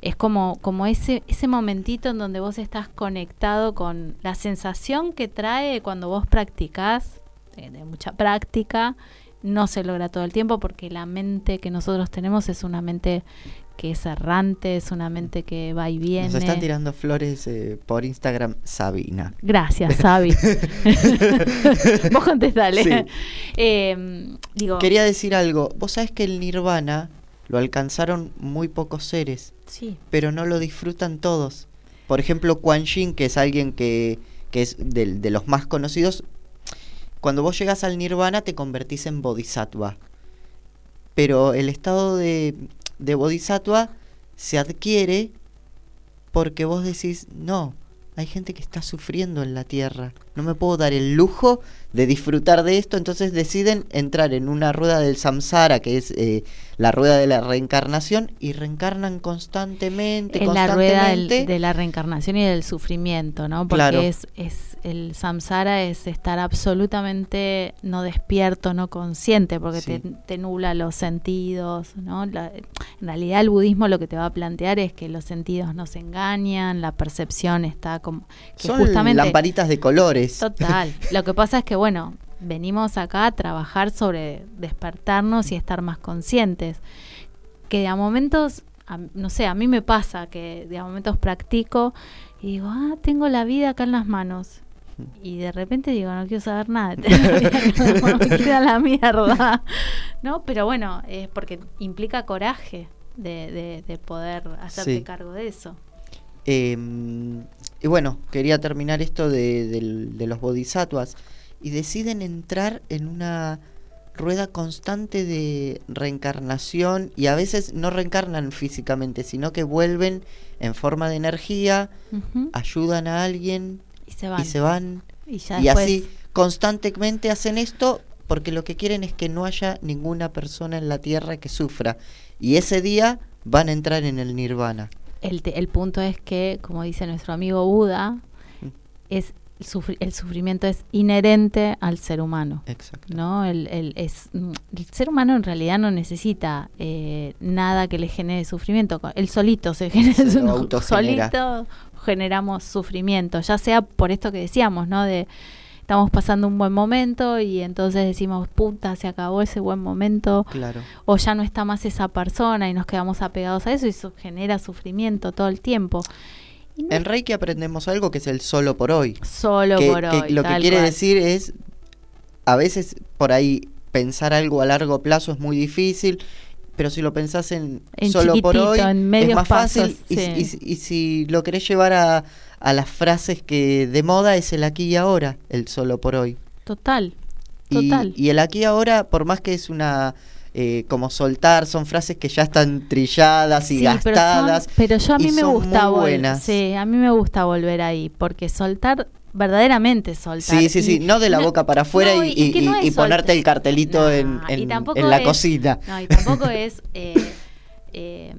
es como como ese ese momentito en donde vos estás conectado con la sensación que trae cuando vos practicás de, de mucha práctica no se logra todo el tiempo porque la mente que nosotros tenemos es una mente que es errante, es una mente que va y viene. Nos están tirando flores eh, por Instagram, Sabina. Gracias, Sabi. Vos contestale. Sí. Eh, digo, Quería decir algo. Vos sabés que el nirvana lo alcanzaron muy pocos seres, sí, pero no lo disfrutan todos. Por ejemplo, Quan Yin, que es alguien que, que es del- de, los más conocidos, cuando vos llegas al nirvana te convertís en bodhisattva. Pero el estado de, de bodhisattva se adquiere porque vos decís, no, hay gente que está sufriendo en la tierra, no me puedo dar el lujo de disfrutar de esto, entonces deciden entrar en una rueda del samsara, que es eh, la rueda de la reencarnación, y reencarnan constantemente, en la rueda del- constantemente. de la reencarnación y del sufrimiento, ¿no? Porque Claro. es, es el samsara es estar absolutamente no despierto, no consciente, porque Sí. te, te nubla los sentidos, ¿no? La- en realidad el budismo lo que te va a plantear es que los sentidos nos engañan, la percepción está como que Son justamente lamparitas de colores. Total. Lo que pasa es que, bueno, venimos acá a trabajar sobre despertarnos y estar más conscientes. Que de a momentos, a- no sé, a mí me pasa que de a momentos practico y digo, ah, tengo la vida acá en las manos. Y de repente digo, no quiero saber nada. me queda la mierda. ¿No? Pero bueno, es porque implica coraje de, de, de poder hacerte Sí. cargo de eso. Eh, y bueno, quería terminar esto de, los bodhisattvas. Y deciden entrar en una rueda constante de reencarnación y a veces no reencarnan físicamente, sino que vuelven en forma de energía, ayudan a alguien Y se van. y se van. Y ya y así constantemente hacen esto porque lo que quieren es que no haya ninguna persona en la tierra que sufra. Y ese día van a entrar en el nirvana. El, el punto es que, como dice nuestro amigo Buda, Mm. es el, sufri- el sufrimiento es inherente al ser humano. Exacto. ¿no? El, el- es, mm, el ser humano en realidad no necesita eh, nada que le genere sufrimiento. Él solito se genera Se solito generamos sufrimiento, ya sea por esto que decíamos, ¿no? De estamos pasando un buen momento y entonces decimos, puta, se acabó ese buen momento, Claro. o ya no está más esa persona y nos quedamos apegados a eso y eso genera sufrimiento todo el tiempo. No En Reiki aprendemos algo que es el solo por hoy. solo que, por que hoy. lo que quiere cual. decir es, a veces por ahí pensar algo a largo plazo es muy difícil, pero si lo pensás en, En solo por hoy, en es más fácil. pasos, y, sí. y si- y si lo querés llevar a, a las frases que de moda es el aquí y ahora, el solo por hoy. Total, total. y el aquí y ahora, por más que es una... eh, como soltar, son frases que ya están trilladas y Sí, pero, son- gastadas. pero yo a mí me gusta buenas. sí, a mí me gusta volver ahí, porque soltar, verdaderamente soltar. Sí, sí, sí, y- no de la no- boca para afuera no, y, y y- no y es ponerte el cartelito en, en la es- cocina. No, y tampoco es eh, eh,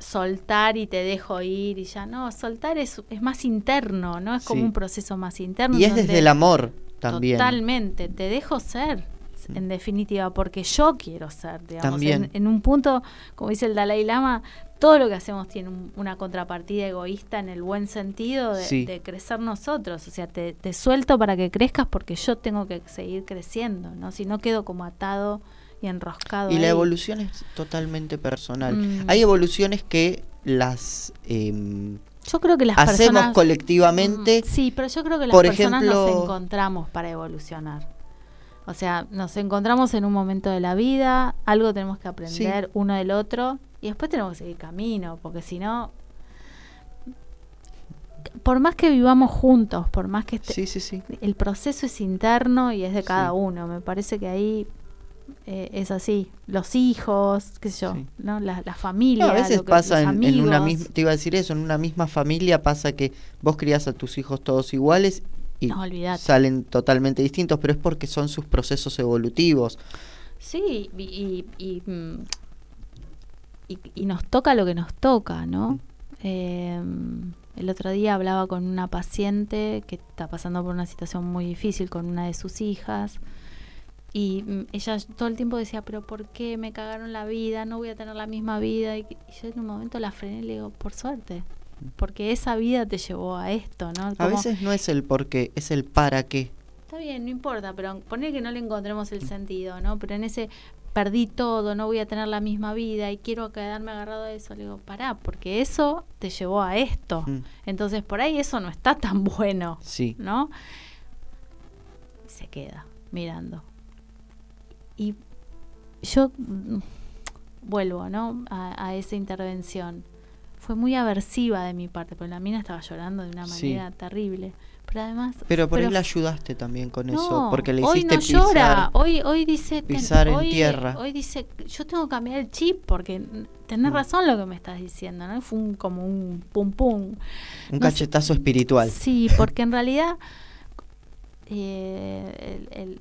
soltar y te dejo ir y ya no, soltar es, es más interno, ¿no? Es como Sí. un proceso más interno. Y es desde el amor también. Totalmente, te dejo ser, en definitiva, porque yo quiero ser, digamos. También. En, en un punto, como dice el Dalai Lama, todo lo que hacemos tiene un- una contrapartida egoísta en el buen sentido de, Sí. de crecer nosotros. O sea, te, te suelto para que crezcas porque yo tengo que seguir creciendo, ¿no? Si no quedo como atado y enroscado. Y la evolución es totalmente personal. Mm. Hay evoluciones que las em, Yo creo que las hacemos personas... colectivamente. Mm, Sí, pero yo creo que las Por personas nos ejemplo- encontramos para evolucionar. O sea, nos encontramos en un momento de la vida, algo tenemos que aprender uno del otro y después tenemos que seguir camino, porque si no, por más que vivamos juntos, por más que este- Sí, sí, sí. el proceso es interno y es de cada uno, me parece que ahí eh, es así. Los hijos, qué sé yo, Sí. ¿no? La, la familia, No, a veces lo que- pasa en, en una misma, te iba a decir eso, en una misma familia pasa que vos criás a tus hijos todos iguales y No, salen totalmente distintos, pero es porque son sus procesos evolutivos. Sí, y, y, y, mm, y- y nos toca lo que nos toca, ¿no? Eh, el otro día hablaba con una paciente que está pasando por una situación muy difícil con una de sus hijas y mm, ella todo el tiempo decía, pero ¿por qué me cagaron la vida? No voy a tener la misma vida. Y, yo en un momento la frené y le digo, por suerte, porque esa vida te llevó a esto, ¿no? A Como- veces no es el por qué, es el para qué. Está bien, no importa, pero poner que no le encontremos el sentido, ¿no? Pero en ese perdí todo, no voy a tener la misma vida y quiero quedarme agarrado a eso, le digo, pará, porque eso te llevó a esto. Mm, Entonces por ahí eso no está tan bueno, Sí, ¿no? Se queda mirando. Y yo mm, vuelvo, ¿no? A, a esa intervención. Fue muy aversiva de mi parte, porque la mina estaba llorando de una Sí. manera terrible. Pero además... pero por ahí pero la ayudaste también con eso, porque le hoy hiciste no pisar. llora. Hoy, hoy dice. ten- pisar en hoy, tierra. Hoy dice. Yo tengo que cambiar el chip porque tenés Mm. razón lo que me estás diciendo, ¿no? Fue un, como un pum pum. Un no sé- cachetazo espiritual. Sí, porque en realidad. eh, el- el-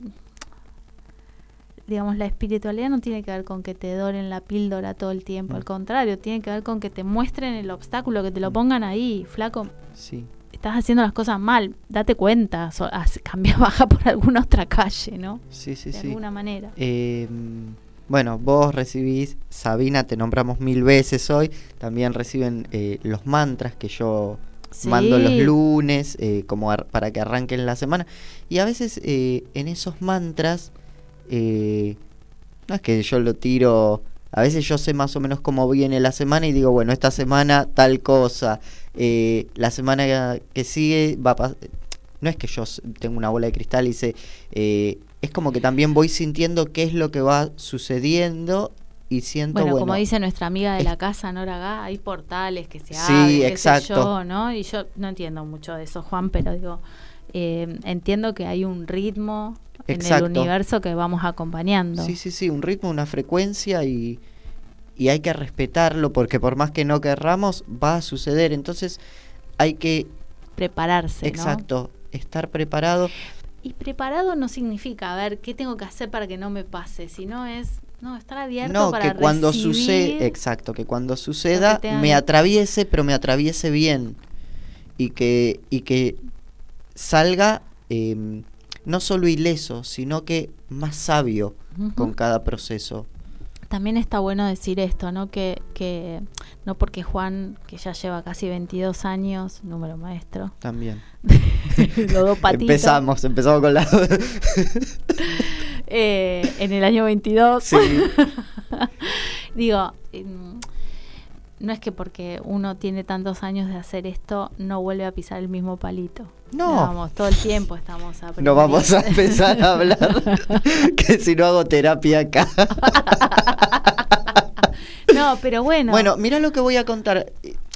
digamos, la espiritualidad no tiene que ver con que te doren la píldora todo el tiempo. Mm. Al contrario, tiene que ver con que te muestren el obstáculo, que te lo pongan ahí, flaco Sí. estás haciendo las cosas mal, date cuenta, so- cambia, baja por alguna otra calle, ¿no? Sí, sí, de sí. alguna manera. Eh, bueno, vos recibís, Sabina, te nombramos mil veces hoy, también reciben eh, los mantras que yo mando los lunes eh, como ar- para que arranquen la semana. Y a veces eh, en esos mantras, eh, no es que yo lo tiro, a veces yo sé más o menos cómo viene la semana y digo, bueno, esta semana tal cosa, eh, la semana que sigue va a pas- No es que yo tengo una bola de cristal y sé, eh, es como que también voy sintiendo qué es lo que va sucediendo y siento, Bueno, bueno, como dice nuestra amiga de la casa, Nora Gá, hay portales que se Sí, abren, sé exacto. yo, ¿no? Y yo no entiendo mucho de eso, Juan, pero digo, eh, entiendo que hay un ritmo en el universo que vamos acompañando. Sí, sí, sí, un ritmo, una frecuencia y, y hay que respetarlo porque por más que no querramos, va a suceder. Entonces hay que, Prepararse, ¿no? exacto, estar preparado. Y preparado no significa, a ver, ¿qué tengo que hacer para que no me pase? Sino es, no, estar abierto No, para que cuando sucede, exacto, que cuando suceda me atraviese, pero me atraviese bien. Y que, y que salga em, no solo ileso, sino que más sabio con cada proceso. También está bueno decir esto, ¿no? Que, que no porque Juan, que ya lleva casi 22 años, número maestro, También. los dos patitos, Empezamos, empezamos con la... eh, en el año 22, sí, digo, em, no es que porque uno tiene tantos años de hacer esto, no vuelve a pisar el mismo palito. No. Vamos, todo el tiempo estamos no aprendiendo. vamos a empezar a hablar que si no hago terapia acá. No, pero bueno. Bueno, mira lo que voy a contar.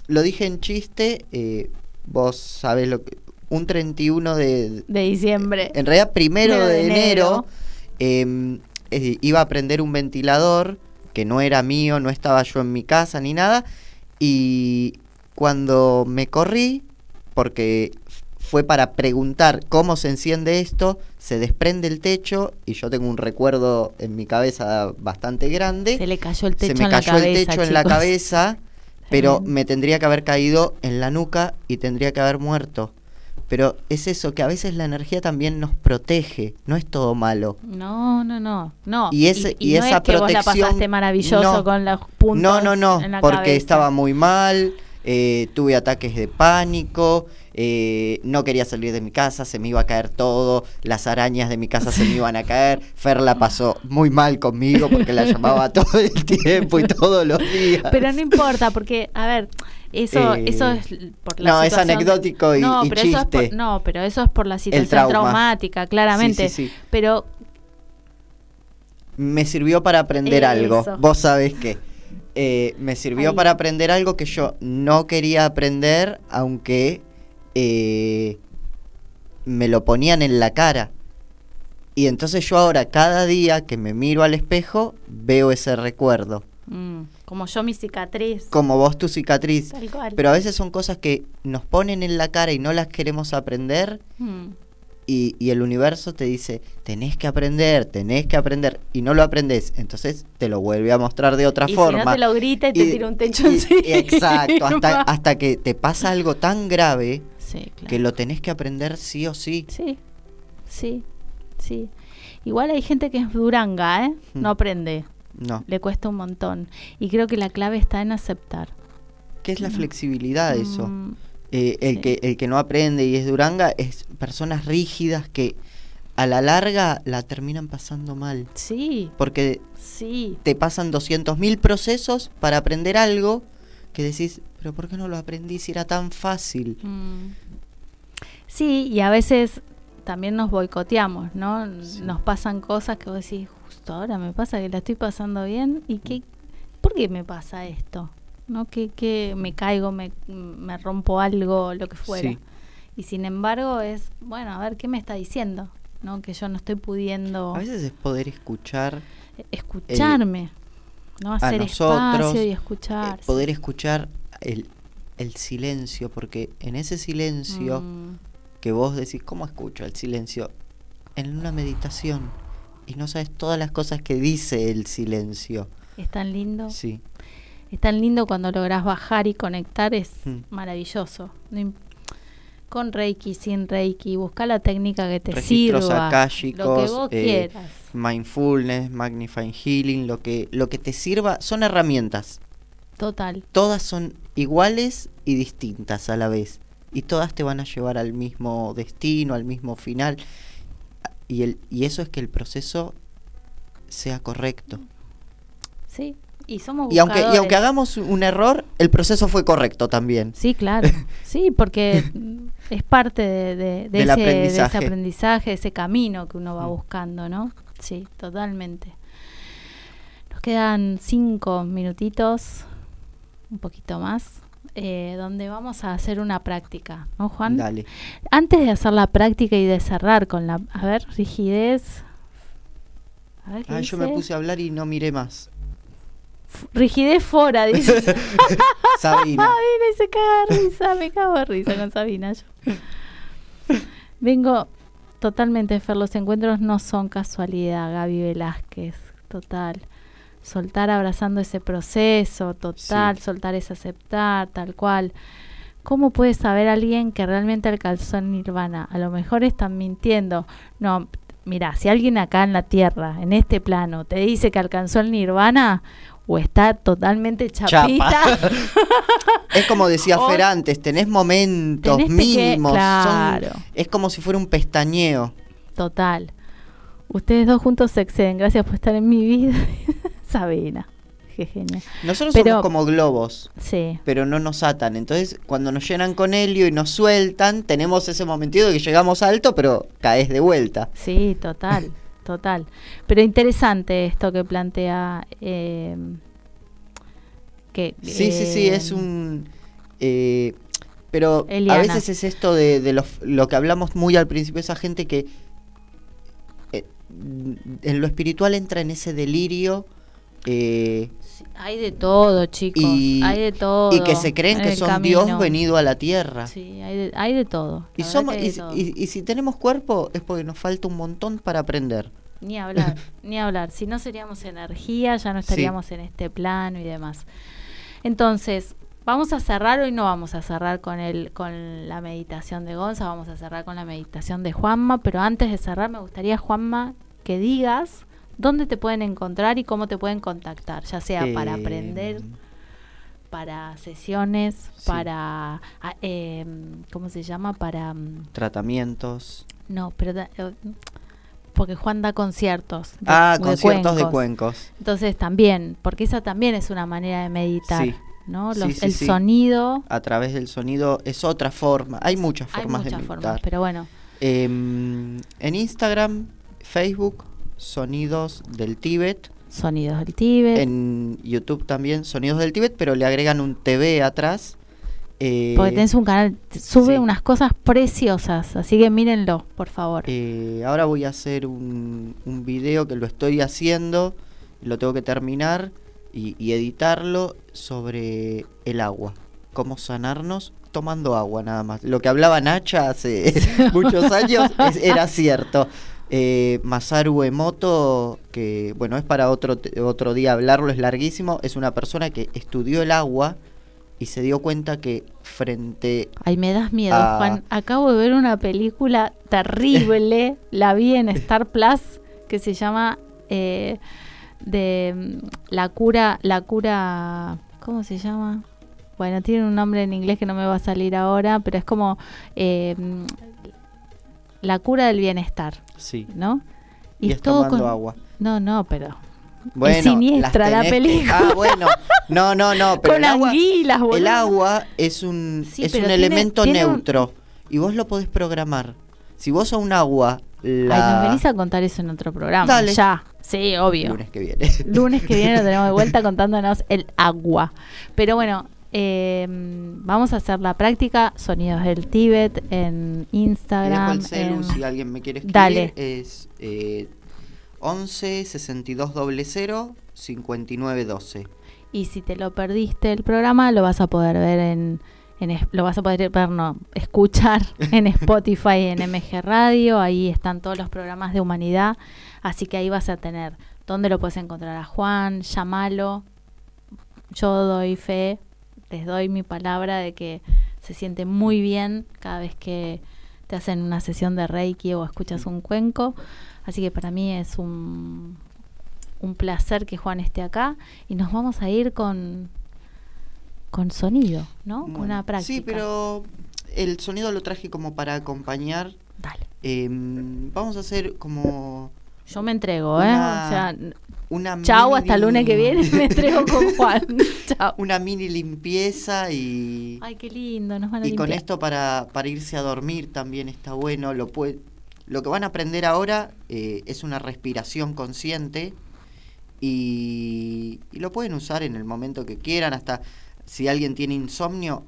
Lo dije en chiste, eh, vos sabés lo que... Un 31 de... de diciembre. En realidad, primero de de enero, eh, iba a prender un ventilador que no era mío, no estaba yo en mi casa ni nada. Y cuando me corrí, porque fue para preguntar cómo se enciende esto, se desprende el techo y yo tengo un recuerdo en mi cabeza bastante grande. Se le cayó el techo se me en cayó la cabeza. el techo en la cabeza. pero me tendría que haber caído en la nuca y tendría que haber muerto. Pero es eso, que a veces la energía también nos protege, no es todo malo. No, no, no, no. Y ese- y no esa es que vos la protección- pasaste maravilloso no. con los puntos No, no, no, en la porque cabeza. estaba muy mal, eh, tuve ataques de pánico, eh, no quería salir de mi casa, se me iba a caer todo, las arañas de mi casa se me iban a caer, Fer la pasó muy mal conmigo porque la llamaba todo el tiempo y todos los días. Pero no importa, porque, a ver, eso, Eh, eso es por la no, es anecdótico y- no, y pero Eso es chiste. por, no, pero eso es por la situación trauma. traumática, claramente. Sí, sí, sí. Pero me sirvió para aprender algo. Eso. Vos sabés que eh, me sirvió Ahí. para aprender algo que yo no quería aprender, aunque eh, me lo ponían en la cara. Y entonces yo ahora, cada día que me miro al espejo, veo ese recuerdo. mm, como yo mi cicatriz. Como vos tu cicatriz. Tal cual. Pero a veces son cosas que nos ponen en la cara y no las queremos aprender. Mm, y, y el universo te dice, tenés que aprender, tenés que aprender, y no lo aprendes, entonces te lo vuelve a mostrar de otra y forma. si no te lo grita y te tira un techo encima. Exacto, hasta, hasta que te pasa algo tan grave Sí, claro. que lo tenés que aprender sí o sí. Sí, sí, sí. Igual hay gente que es duranga, ¿eh? Mm. No aprende, No. le cuesta un montón. Y creo que la clave está en aceptar. ¿Qué es la flexibilidad de eso? Mm, Eh, el, sí. que, el que no aprende y es duranga es personas rígidas que a la larga la terminan pasando mal. sí, Porque sí. te pasan 200.000 procesos para aprender algo que decís, pero ¿por qué no lo aprendí si era tan fácil? Mm. Sí, y a veces también nos boicoteamos, ¿no? Sí. Nos pasan cosas que vos decís, justo ahora me pasa que la estoy pasando bien y que, ¿por qué me pasa esto? ¿No? Que, que me caigo, me, me rompo algo, lo que fuera. Sí. Y sin embargo es, bueno, a ver, ¿qué me está diciendo? ¿No? Que yo no estoy pudiendo A veces es poder escuchar, escucharme, ¿no? Hacer nosotros, espacio y eh, escuchar. poder escuchar el, el silencio, porque en ese silencio Mm, que vos decís, ¿cómo escucho el silencio? En una meditación y no sabes todas las cosas que dice el silencio. es tan lindo. Sí, Es tan lindo cuando logras bajar y conectar, es Mm. maravilloso. No con Reiki, sin Reiki, busca la técnica que te Registros sirva. Lo que vos eh, quieras. mindfulness, magnifying healing, lo que, lo que te sirva son herramientas. Total. todas son iguales y distintas a la vez. Y todas te van a llevar al mismo destino, al mismo final. Y, el, y eso es que el proceso sea correcto. Sí. Y somos Y aunque, y aunque hagamos un error, el proceso fue correcto también. Sí, claro. Sí, porque es parte de, de- de ese, de ese aprendizaje. aprendizaje, ese camino que uno va Mm. buscando, ¿no? Sí, totalmente. Nos quedan cinco minutitos, un poquito más, eh, donde vamos a hacer una práctica, ¿no, Juan? Dale. Antes de hacer la práctica y de cerrar con la, a ver, rigidez. A ver, ¿qué Ah, yo me puse a hablar y no miré más. Rigidez fora, dice. Sabina. Sabina y se caga de risa, me cago de risa con Sabina yo. Vengo totalmente, Fer, los encuentros no son casualidad, Gaby Velázquez, total. Soltar abrazando ese proceso, total, Sí. soltar es aceptar, tal cual. ¿Cómo puede saber alguien que realmente alcanzó el nirvana? A lo mejor están mintiendo. No, mira, si alguien acá en la tierra, en este plano, te dice que alcanzó el nirvana, o está totalmente chapita, Es como decía O- Fer antes, tenés momentos Tenés peque- mínimos. claro. es como si fuera un pestañeo. Total. Ustedes dos juntos se exceden. Gracias por estar en mi vida. Sabina. Qué genial. Nosotros Pero- somos como globos. Sí. pero no nos atan. Entonces, cuando nos llenan con helio y nos sueltan, tenemos ese momentito de que llegamos alto, pero caes de vuelta. Sí, total. Total. Pero interesante esto que plantea. eh, que, Sí, sí, sí, eh, es un... eh, pero Eliana. a veces es esto de, de lo, lo que hablamos muy al principio, esa gente que eh, en lo espiritual entra en ese delirio eh, Hay de todo, chicos. y, hay de todo. y que se creen en que son camino. Dios venido a la tierra. Sí, hay de, hay de todo. Y, somos, que hay y, de todo. y- y si tenemos cuerpo es porque nos falta un montón para aprender. Ni hablar, ni hablar. Si no seríamos energía, ya no Sí. estaríamos en este plano y demás. Entonces, vamos a cerrar, hoy no vamos a cerrar con el, con la meditación de Gonza, vamos a cerrar con la meditación de Juanma, pero antes de cerrar me gustaría, Juanma, que digas dónde te pueden encontrar y cómo te pueden contactar, ya sea para aprender, Em, para sesiones, Sí. para, em, ¿cómo se llama? Para, mm, Tratamientos. no, pero, da- eh, porque Juan da conciertos. de- ah, de conciertos de cuencos. cuencos. Entonces también, porque esa también es una manera de meditar, Sí. ¿no? Los- sí, el sí. sonido, A través del sonido es otra forma. Hay muchas hay formas muchas de formas, meditar. pero bueno, Em, en Instagram, Facebook, Sonidos del Tíbet. sonidos del Tíbet. En YouTube también, Sonidos del Tíbet, pero le agregan un TV atrás. Eh, Porque tenés un canal, sube sí. unas cosas preciosas, así que mírenlo, por favor. eh, ahora voy a hacer un, un video que lo estoy haciendo, lo tengo que terminar y, y editarlo sobre el agua. Cómo sanarnos tomando agua nada más. Lo que hablaba Nacha hace muchos años es- era cierto. Eh, Masaru Emoto, que bueno, es para otro, otro día hablarlo, es larguísimo, es una persona que estudió el agua y se dio cuenta que frente Ay, me das miedo, Ah. Juan. Acabo de ver una película terrible, la vi en Star Plus, que se llama eh, de mm, la cura, la cura, ¿cómo se llama? Bueno, tiene un nombre en inglés que no me va a salir ahora, pero es como eh, mm, la cura del bienestar, Sí. ¿no? Y, es tomando agua. No, no, pero Bueno, siniestra la que- película. Ah, bueno. No, no, no. Pero con el agua, anguilas, boludo. el agua es un, Sí, es un tiene- elemento tiene un- neutro. Y vos lo podés programar. Si vos a un agua Ay, nos venís a contar eso en otro programa. Dale. Ya, sí, obvio. Lunes que viene. Lunes que viene lo tenemos de vuelta contándonos el agua. Pero bueno, eh, vamos a hacer la práctica Sonidos del Tíbet en Dejo Instagram. el celu en- si alguien me quiere escribir. Dale. Es eh, 11 62 00 59 12. Y si te lo perdiste el programa, lo vas a poder ver en, lo vas a poder ver, no, escuchar en Spotify, en MG Radio. Ahí están todos los programas de humanidad. Así que ahí vas a tener dónde lo puedes encontrar a Juan, llámalo. Yo doy fe, les doy mi palabra de que se siente muy bien cada vez que te hacen una sesión de Reiki o escuchas un cuenco. Así que para mí es un, un placer que Juan esté acá y nos vamos a ir con con sonido, ¿no? Con Bueno, una práctica. Sí, pero el sonido lo traje como para acompañar. Dale. Em, vamos a hacer como Yo me entrego, ¿eh? Una- O sea, una chau, mini hasta el lunes que viene me entrego con Juan. chau. una mini limpieza y, Ay, qué lindo, nos van a y con esto para, para irse a dormir también está bueno. Lo, puede, lo que van a aprender ahora eh, es una respiración consciente y, y lo pueden usar en el momento que quieran. Hasta si alguien tiene insomnio,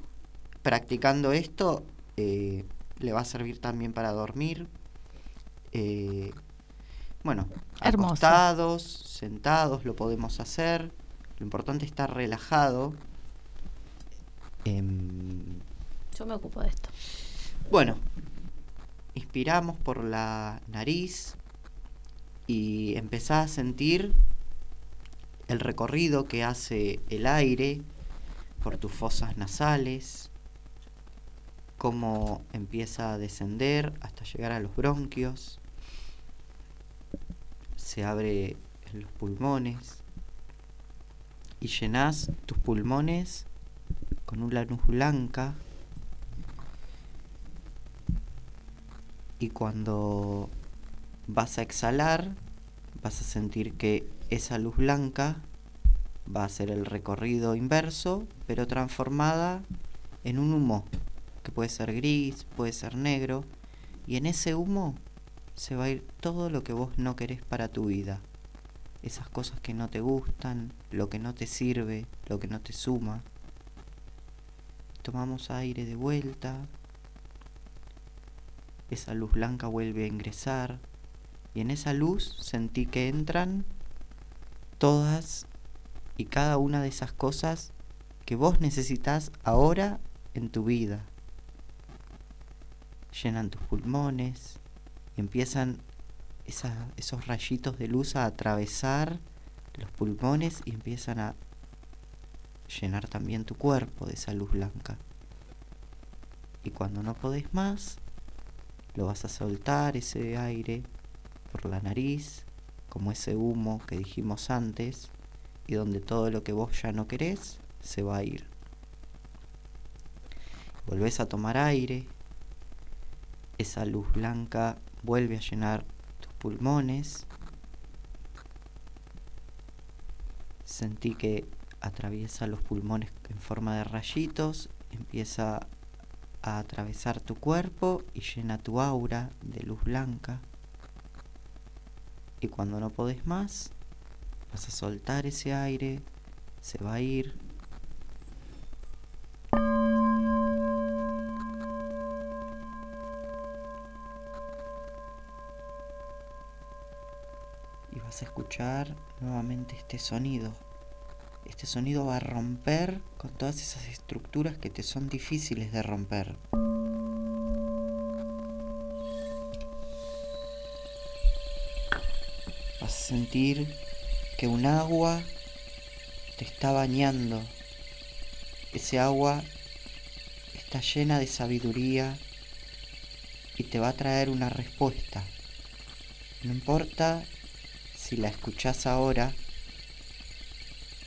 practicando esto eh, le va a servir también para dormir. Eh, bueno, Hermoso. acostados, sentados, lo podemos hacer. Lo importante es estar relajado. Em, Yo me ocupo de esto. bueno, inspiramos por la nariz y empezá a sentir el recorrido que hace el aire por tus fosas nasales, cómo empieza a descender hasta llegar a los bronquios, se abre en los pulmones y llenas tus pulmones con una luz blanca. Y cuando vas a exhalar vas a sentir que esa luz blanca va a hacer el recorrido inverso pero transformada en un humo que puede ser gris, puede ser negro. Y en ese humo se va a ir todo lo que vos no querés para tu vida esas cosas que no te gustan, lo que no te sirve, lo que no te suma. Tomamos aire de vuelta. Esa luz blanca vuelve a ingresar. Y en esa luz sentí que entran todas y cada una de esas cosas que vos necesitas ahora en tu vida. Llenan tus pulmones empiezan esos rayitos de luz a atravesar los pulmones y empiezan a llenar también tu cuerpo de esa luz blanca. Y cuando no podés más, lo vas a soltar ese aire por la nariz, como ese humo que dijimos antes, y donde todo lo que vos ya no querés se va a ir. Volvés a tomar aire, esa luz blanca vuelve a llenar tus pulmones. Sentí que atraviesa los pulmones en forma de rayitos, empieza a atravesar tu cuerpo y llena tu aura de luz blanca. Y cuando no podés más, vas a soltar ese aire, se va a ir. Vas a escuchar nuevamente este sonido. Este sonido va a romper con todas esas estructuras que te son difíciles de romper. Vas a sentir que un agua te está bañando. Ese agua está llena de sabiduría y te va a traer una respuesta. No importa si la escuchás ahora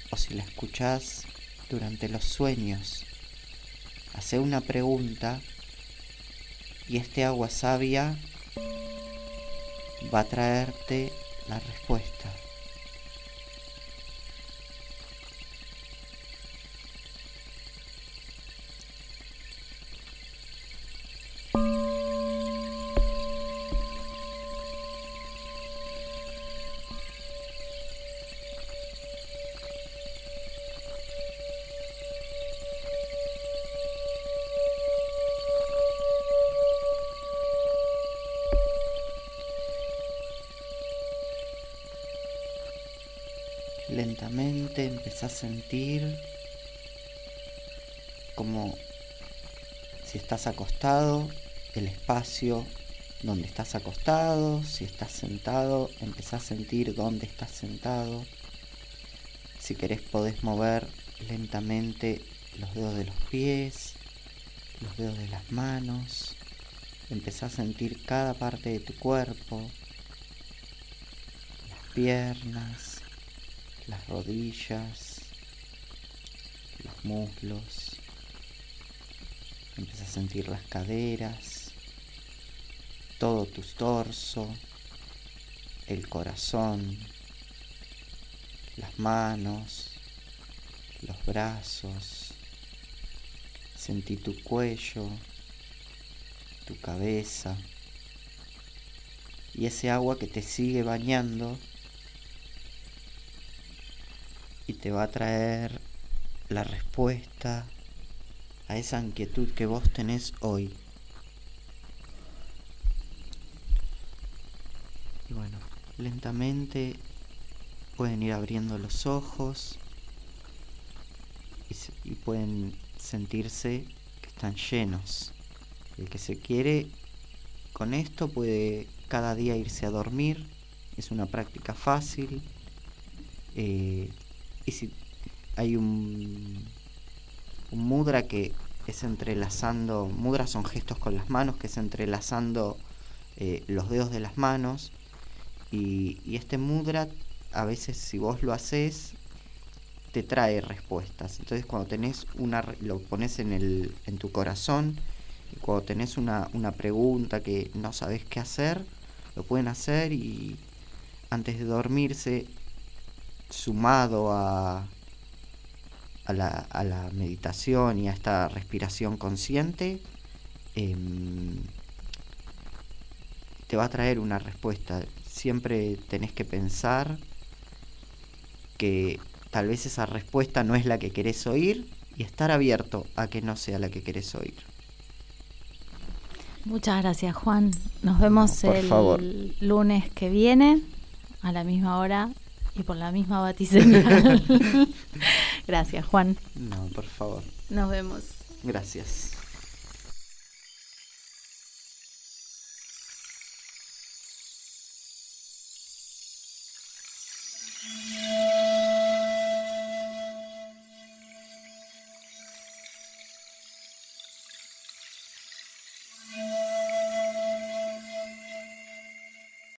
o si la escuchás durante los sueños. Hace una pregunta y este agua sabia va a traerte la respuesta. Estás acostado, el espacio donde estás acostado, si estás sentado, empezás a sentir dónde estás sentado. Si querés podés mover lentamente los dedos de los pies, los dedos de las manos. Empezás a sentir cada parte de tu cuerpo, las piernas, las rodillas, los muslos. Sentir las caderas, todo tu torso, el corazón, las manos, los brazos. Sentí tu cuello, tu cabeza y ese agua que te sigue bañando y te va a traer la respuesta a esa inquietud que vos tenés hoy. Y bueno, lentamente pueden ir abriendo los ojos y, pueden sentirse que están llenos. El que se quiere con esto puede cada día irse a dormir. Es una práctica fácil. Eh, y si hay un, un mudra que es entrelazando, mudras son gestos con las manos, que es entrelazando eh, los dedos de las manos. Y, y, este mudra, a veces si vos lo haces, te trae respuestas. Entonces cuando tenés una, lo pones en, el, en tu corazón, y cuando tenés una, una pregunta que no sabes qué hacer, lo pueden hacer y antes de dormirse sumado a, a, la, a la meditación y a esta respiración consciente, eh, te va a traer una respuesta. Siempre tenés que pensar que tal vez esa respuesta no es la que querés oír y estar abierto a que no sea la que querés oír. Muchas gracias Juan. Nos vemos No, el favor. lunes que viene a la misma hora y por la misma batiseñal. gracias Juan. No, por favor. Nos vemos. Gracias.